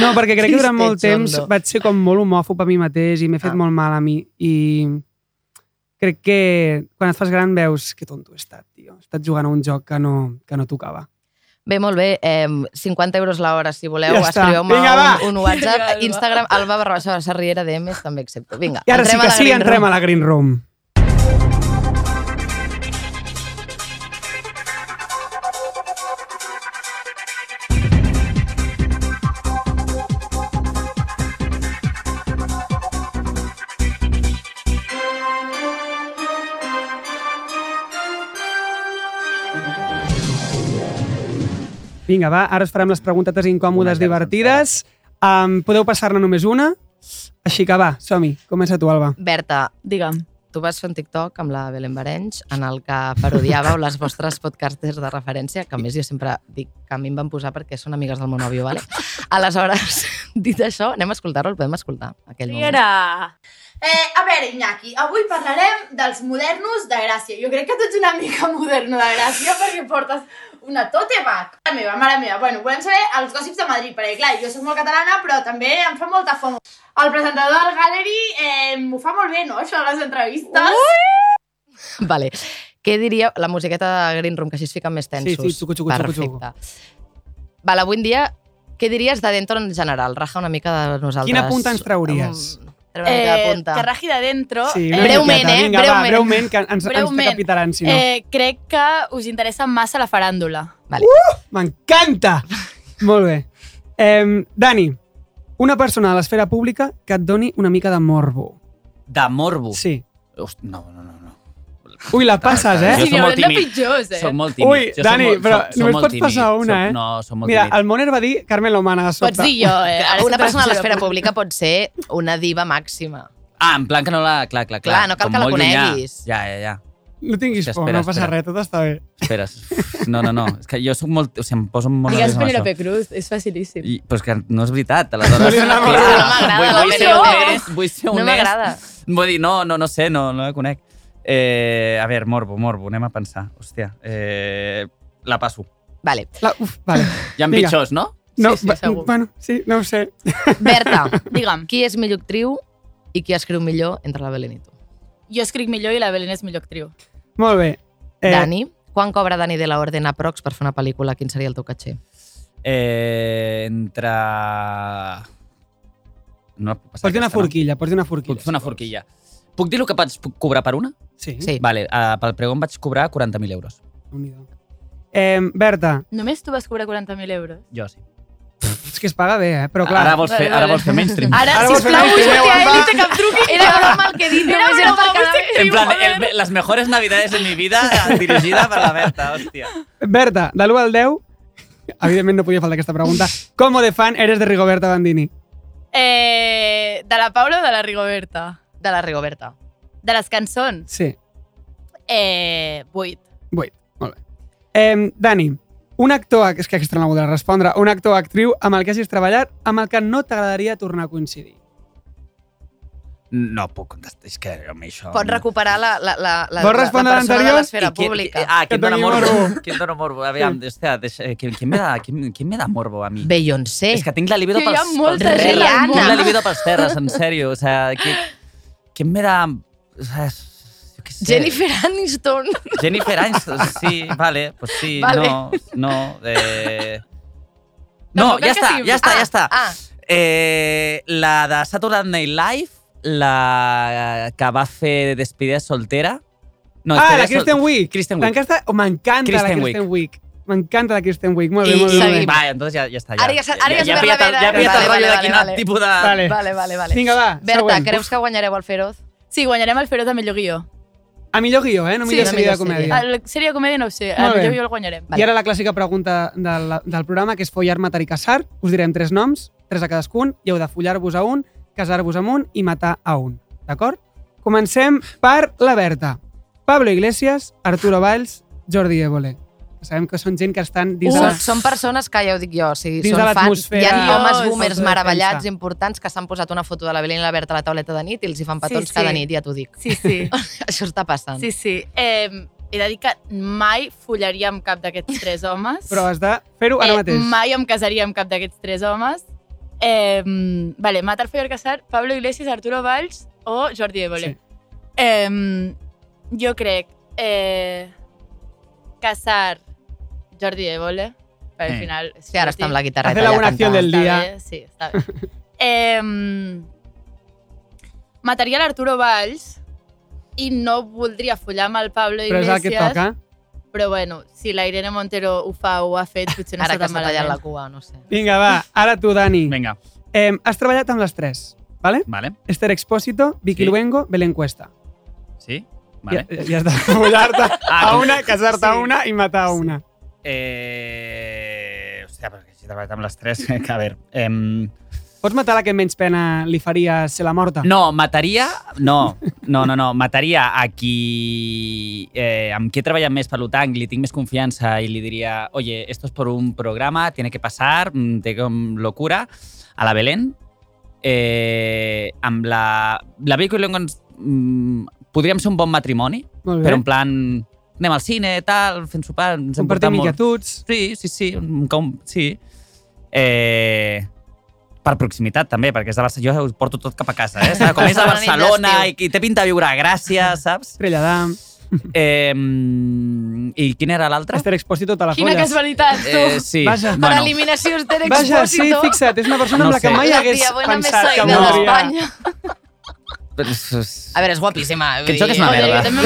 No, perquè crec que durant molt temps vaig ser com molt homòfob a mi mateix i m'he fet Ah. molt mal a mi. I crec que quan et fas gran veus que tonto he estat, tio. He estat jugant a un joc que no, que no tocava. Bé, molt bé. Eh, 50 euros l'hora, si voleu, Ja escriveu-me un, un WhatsApp. Vinga, Alba. Instagram, alba barra baixa sarriera DMs, també accepto. Vinga, I ara sí que sí, entrem a la Green Room. Vinga, va, ara us farem les preguntetes incòmodes divertides. Um, podeu passar-ne només una. Així que va, som-hi. Comença tu, Alba. Berta, Digue'm. tu vas fer un TikTok amb la Belén Barenys en el que parodiàveu les vostres podcasters de referència, que a més jo sempre dic que a mi em van posar perquè són amigues del meu nòvio, vale? Aleshores, dit això, anem a escoltar-lo, el podem escoltar, aquell moment. Era... Eh, a veure, Iñaki, avui parlarem dels modernos de Gràcia. Jo crec que tu ets una mica moderno de Gràcia perquè portes una tote bag. Mare meva, mare meva. Bueno, volem saber els gossips de Madrid, perquè clar, jo soc molt catalana, però també em fa molta fama. El presentador del Gallery eh, m'ho fa molt bé, no?, això de les entrevistes. Vale. Què diria la musiqueta de Green Room, que així es fiquen més tensos? Sí, sí, xucu, xucu, xucu, xucu. Perfecte. Vale, avui en dia, què diries de dentro en general? Raja una mica de nosaltres. Quina punta ens trauries? Um, Treu una mica de Eh, punta. que raji de dentro. Sí, eh, una breument, miqueta. eh? Vinga, va, Breument. breument, que ens, ens Breument. decapitaran, si no. Eh, crec que us interessa massa la faràndula. Vale. M'encanta! Molt bé. Eh, Dani, una persona de l'esfera pública que et doni una mica de morbo. De morbo. Sí. Host, no. no. Ui, la passes, eh? Jo Sí, n'hi molt tímid. pitjors, eh? Soc molt tímid. Ui, Jo Dani, molt- però soc- soc només molt pots passar tímid. una, Soc- eh? No, soc molt Mira, tímid. el Moner va dir Carmen Lomana de sota. Pots dir jo, eh? Ara Una persona de faig l'esfera pública pot ser una diva màxima. Ah, en plan que no la... Clar, clar, clar. Clar, no cal Com que la llunyà. coneguis. Ja, ja, ja. No tinguis Hòstia, por, espera, no passa espera. res, tot està bé. Espera. No, no, no. És que jo soc molt... O sigui, em poso molt Digues nerviós amb això. Penélope Cruz, és facilíssim. I, però és que no és veritat, aleshores... No. No m'agrada, vull, no vull ser m'agrada. honest, vull ser honest. No m'agrada. Vull dir, no, no, no sé, no, no la conec. Eh, a veure, morbo, morbo, anem a pensar. Hòstia, eh, la passo. Vale. La, uf, vale. Hi ha pitjors, no? No, sí, va- segur. bueno, sí, no ho sé. Berta, Digue'm, qui és millor actriu i qui escriu millor entre la Belén i tu? jo escric millor i la Belén és millor actriu. Molt bé. Eh. Dani, quan cobra Dani de la Orden a Prox per fer una pel·lícula? Quin seria el teu caché? Eh, entre... No Pots dir una no? forquilla, pots dir una forquilla. Fer una forquilla. Puc dir el que vaig cobrar per una? Sí. Sí. Vale, uh, pel pregó em vaig cobrar 40.000 euros. Déu-n'hi-do. Eh, Berta, Només tu vas cobrar 40.000 euros? Jo sí. és que es paga bé, eh? Però clar, Ara vols fer, ara vols fer mainstream. Ara, Ara Ara vols fer sisplau, mainstream, sortia eh, Elite que em truqui. Era broma el que he dit, Era broma, per bé. En plan, el, las mejores navidades de mi vida dirigida per la Berta, hòstia. Berta, de l'1 al 10, evidentment no podia faltar aquesta pregunta, com de fan eres de Rigoberta Bandini? Eh, de la Paula o de la Rigoberta? De la Rigoberta. De les cançons? Sí, Eh, 8. 8. Molt bé. Eh, Dani, un actor, és que aquesta no l'ha voldrà respondre, un actor o actriu amb el que hagis treballat, amb el que no t'agradaria tornar a coincidir. No puc contestar, és que a mi això... Pots recuperar la, la, la, la, Vols la, respondre la persona l'anterior? de l'esfera I qui- pública. Ah, Que ¿quién dona morbo? morbo. ¿Quién dona morbo? Aviam, hòstia, deixa, eh, ¿quién, quién, me da, quién, quién me da morbo a mi? Beyoncé. És que tinc la libido Que hi ha pels, molta pels gent terres. Tinc la libido pels terres, en sèrio. O sea, que, ¿quién me da... O sea, jo què sé. Jennifer Aniston. Jennifer Aniston, sí, vale, pues sí, Vale. no, no, eh... No, sigui- ja està, ah, ja està. Ah, Eh, la de Saturday Night Live, la que va fer Despedida soltera. No, ah, la Kristen Wiig. Kristen Wiig. M'encanta m'encanta la Kristen Kristen Wiig. M'encanta la Kristen Wiig. Molt bé, I molt bé. seguim. bé. Va, entonces ja, ja està. Ja, Ara ja s'ha- ara ja ja, vale, ja he pillat vale, el rotllo vale, de quin vale. tipus de... Vale. vale, vale, vale. Vinga, va, Berta, següent. creus que guanyareu el Feroz? Sí, guanyarem el Feroz de millor guió. A millor guió, eh? No Sí, millor a sèrie de comèdia. El sèrie de comèdia no ho sé, bé. millor guió el guanyarem. I ara la clàssica pregunta del, del programa, que és follar, matar i casar. Us direm tres noms, tres a cadascun, i heu de follar-vos a un, casar-vos amb un i matar a un. D'acord? Comencem per la Berta. Pablo Iglesias, Arturo Valls, Jordi Évole. Sabem que són gent que estan dins de Són, la... són persones que, ja ho dic jo, o sigui, Dins són de fans. Hi ha homes boomers meravellats importants que s'han posat una foto de la Belén i la Berta a la tauleta de nit i els hi fan petons Sí, sí. cada nit, ja t'ho dic. Sí, sí. Això està passant. Sí, sí. Eh, he de dir que mai follaria amb cap d'aquests tres homes. Però has de fer-ho ara mateix. Eh, mai em casaria amb cap d'aquests tres homes. Eh, vale, matar, follar, casar, Pablo Iglesias, Arturo Valls o Jordi Évole. Sí. Eh, jo crec eh, casar Jordi Évole, perquè al Eh. final... Sí, ara està amb la guitarreta Hacer la buena acción del dia. bé, sí, està bé. eh, mataria l'Arturo Valls i no voldria follar amb el Pablo Però és Iglesias. el que toca. Però bueno, si la Irene Montero ho fa o ho ha fet, potser no Ara està que tan s'ha tallat la malament. cua, no sé. Vinga, va. Ara tu, Dani. Vinga, Eh, has treballat amb les tres, vale? vale. Esther Expósito, Vicky Sí. Luengo, Belén Cuesta. Sí? Vale. Ja, ja està. Mullar-te Ah, a una, casar-te a una i matar a una. Eh... Hòstia, perquè si treballat amb les tres, que a veure... Em... Pots matar la que menys pena li faria ser la morta? No, mataria... No, no, no, no. Mataria a qui... Eh, amb qui he treballat més per l'UTAN, li tinc més confiança i li diria oye, esto es por un programa, tiene que pasar, mm, té com locura. A la Belén, eh, amb la... La Vico i l'Engon mm, podríem ser un bon matrimoni, però en plan anem al cine, tal, fent sopar, ens hem portat molt... Sí, sí, sí. Com, sí. Eh, per proximitat, també, perquè és de Barcelona. Jo ho porto tot cap a casa, eh? saps? Com és nit Barcelona i, d'estiu. i té pinta de viure a Gràcia, saps? Estrella d'Am. Eh, I quin era l'altre? Esther Expósito te la Quina folles. casualitat, tu. Eh, sí. Vaja. Per eliminació, Esther Vaja, sí, Expósito. fixa't, és una persona No amb la que sé. mai hagués pensat que voldria... d'Espanya. A veure, és guapíssima. això que és una merda. jo també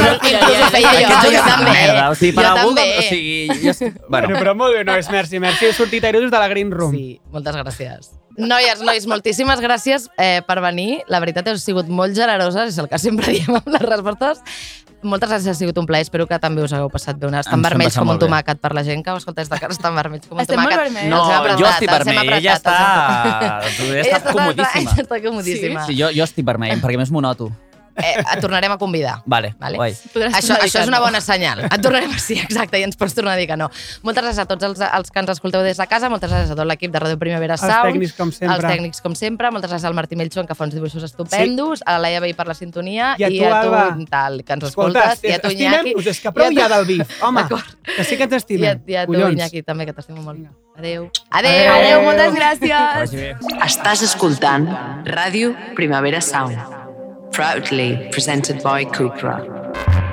feia jo, Aquest joc jo és una merda. O sigui, per Jo algú... també. O sigui, jo... estic- Bueno, Bueno, però molt bé, no, és merci, merci. He sortit airosos de la Green Room. Sí, moltes gràcies. Noies, nois, moltíssimes gràcies eh, per venir. La veritat, heu sigut molt generoses, és el que sempre diem amb les respostes. Moltes gràcies, ha sigut un plaer. Espero que també us hagueu passat bé. Estan vermells com un tomàquet per la gent que ho escolta des de casa. Estan vermells com un Estem molt tomàquet. vermells. no, hem jo apretat, estic vermell, ella apretat, està... Ella Ella està comodíssima. Ella està comodíssima. Sí, jo, jo estic vermell, perquè més monoto. Eh, et tornarem a convidar. Vale, Vale. guai. Això, això és una no. bona senyal. Et tornarem a sí, exacte, i ens pots tornar a dir que no. Moltes gràcies a tots els, els que ens escolteu des de casa, moltes gràcies a tot l'equip de Ràdio Primavera Els Sound. tècnics, com sempre. Els tècnics, com sempre. Moltes gràcies al Martí Melchon, que fa uns dibuixos estupendos, a la Laia Vell per la sintonia, I a tu, a tu, tal, que ens Escolta, escoltes, i a tu, Iñaki. estimem-nos, és que prou I ja del bif. Home, que sí que ens I a, i a tu, Collons. Iñaki, també, que t'estimo molt. Vinga. Adéu. Adéu, Adéu. moltes gràcies. Estàs escoltant Ràdio Primavera Sound. proudly presented by Cupra.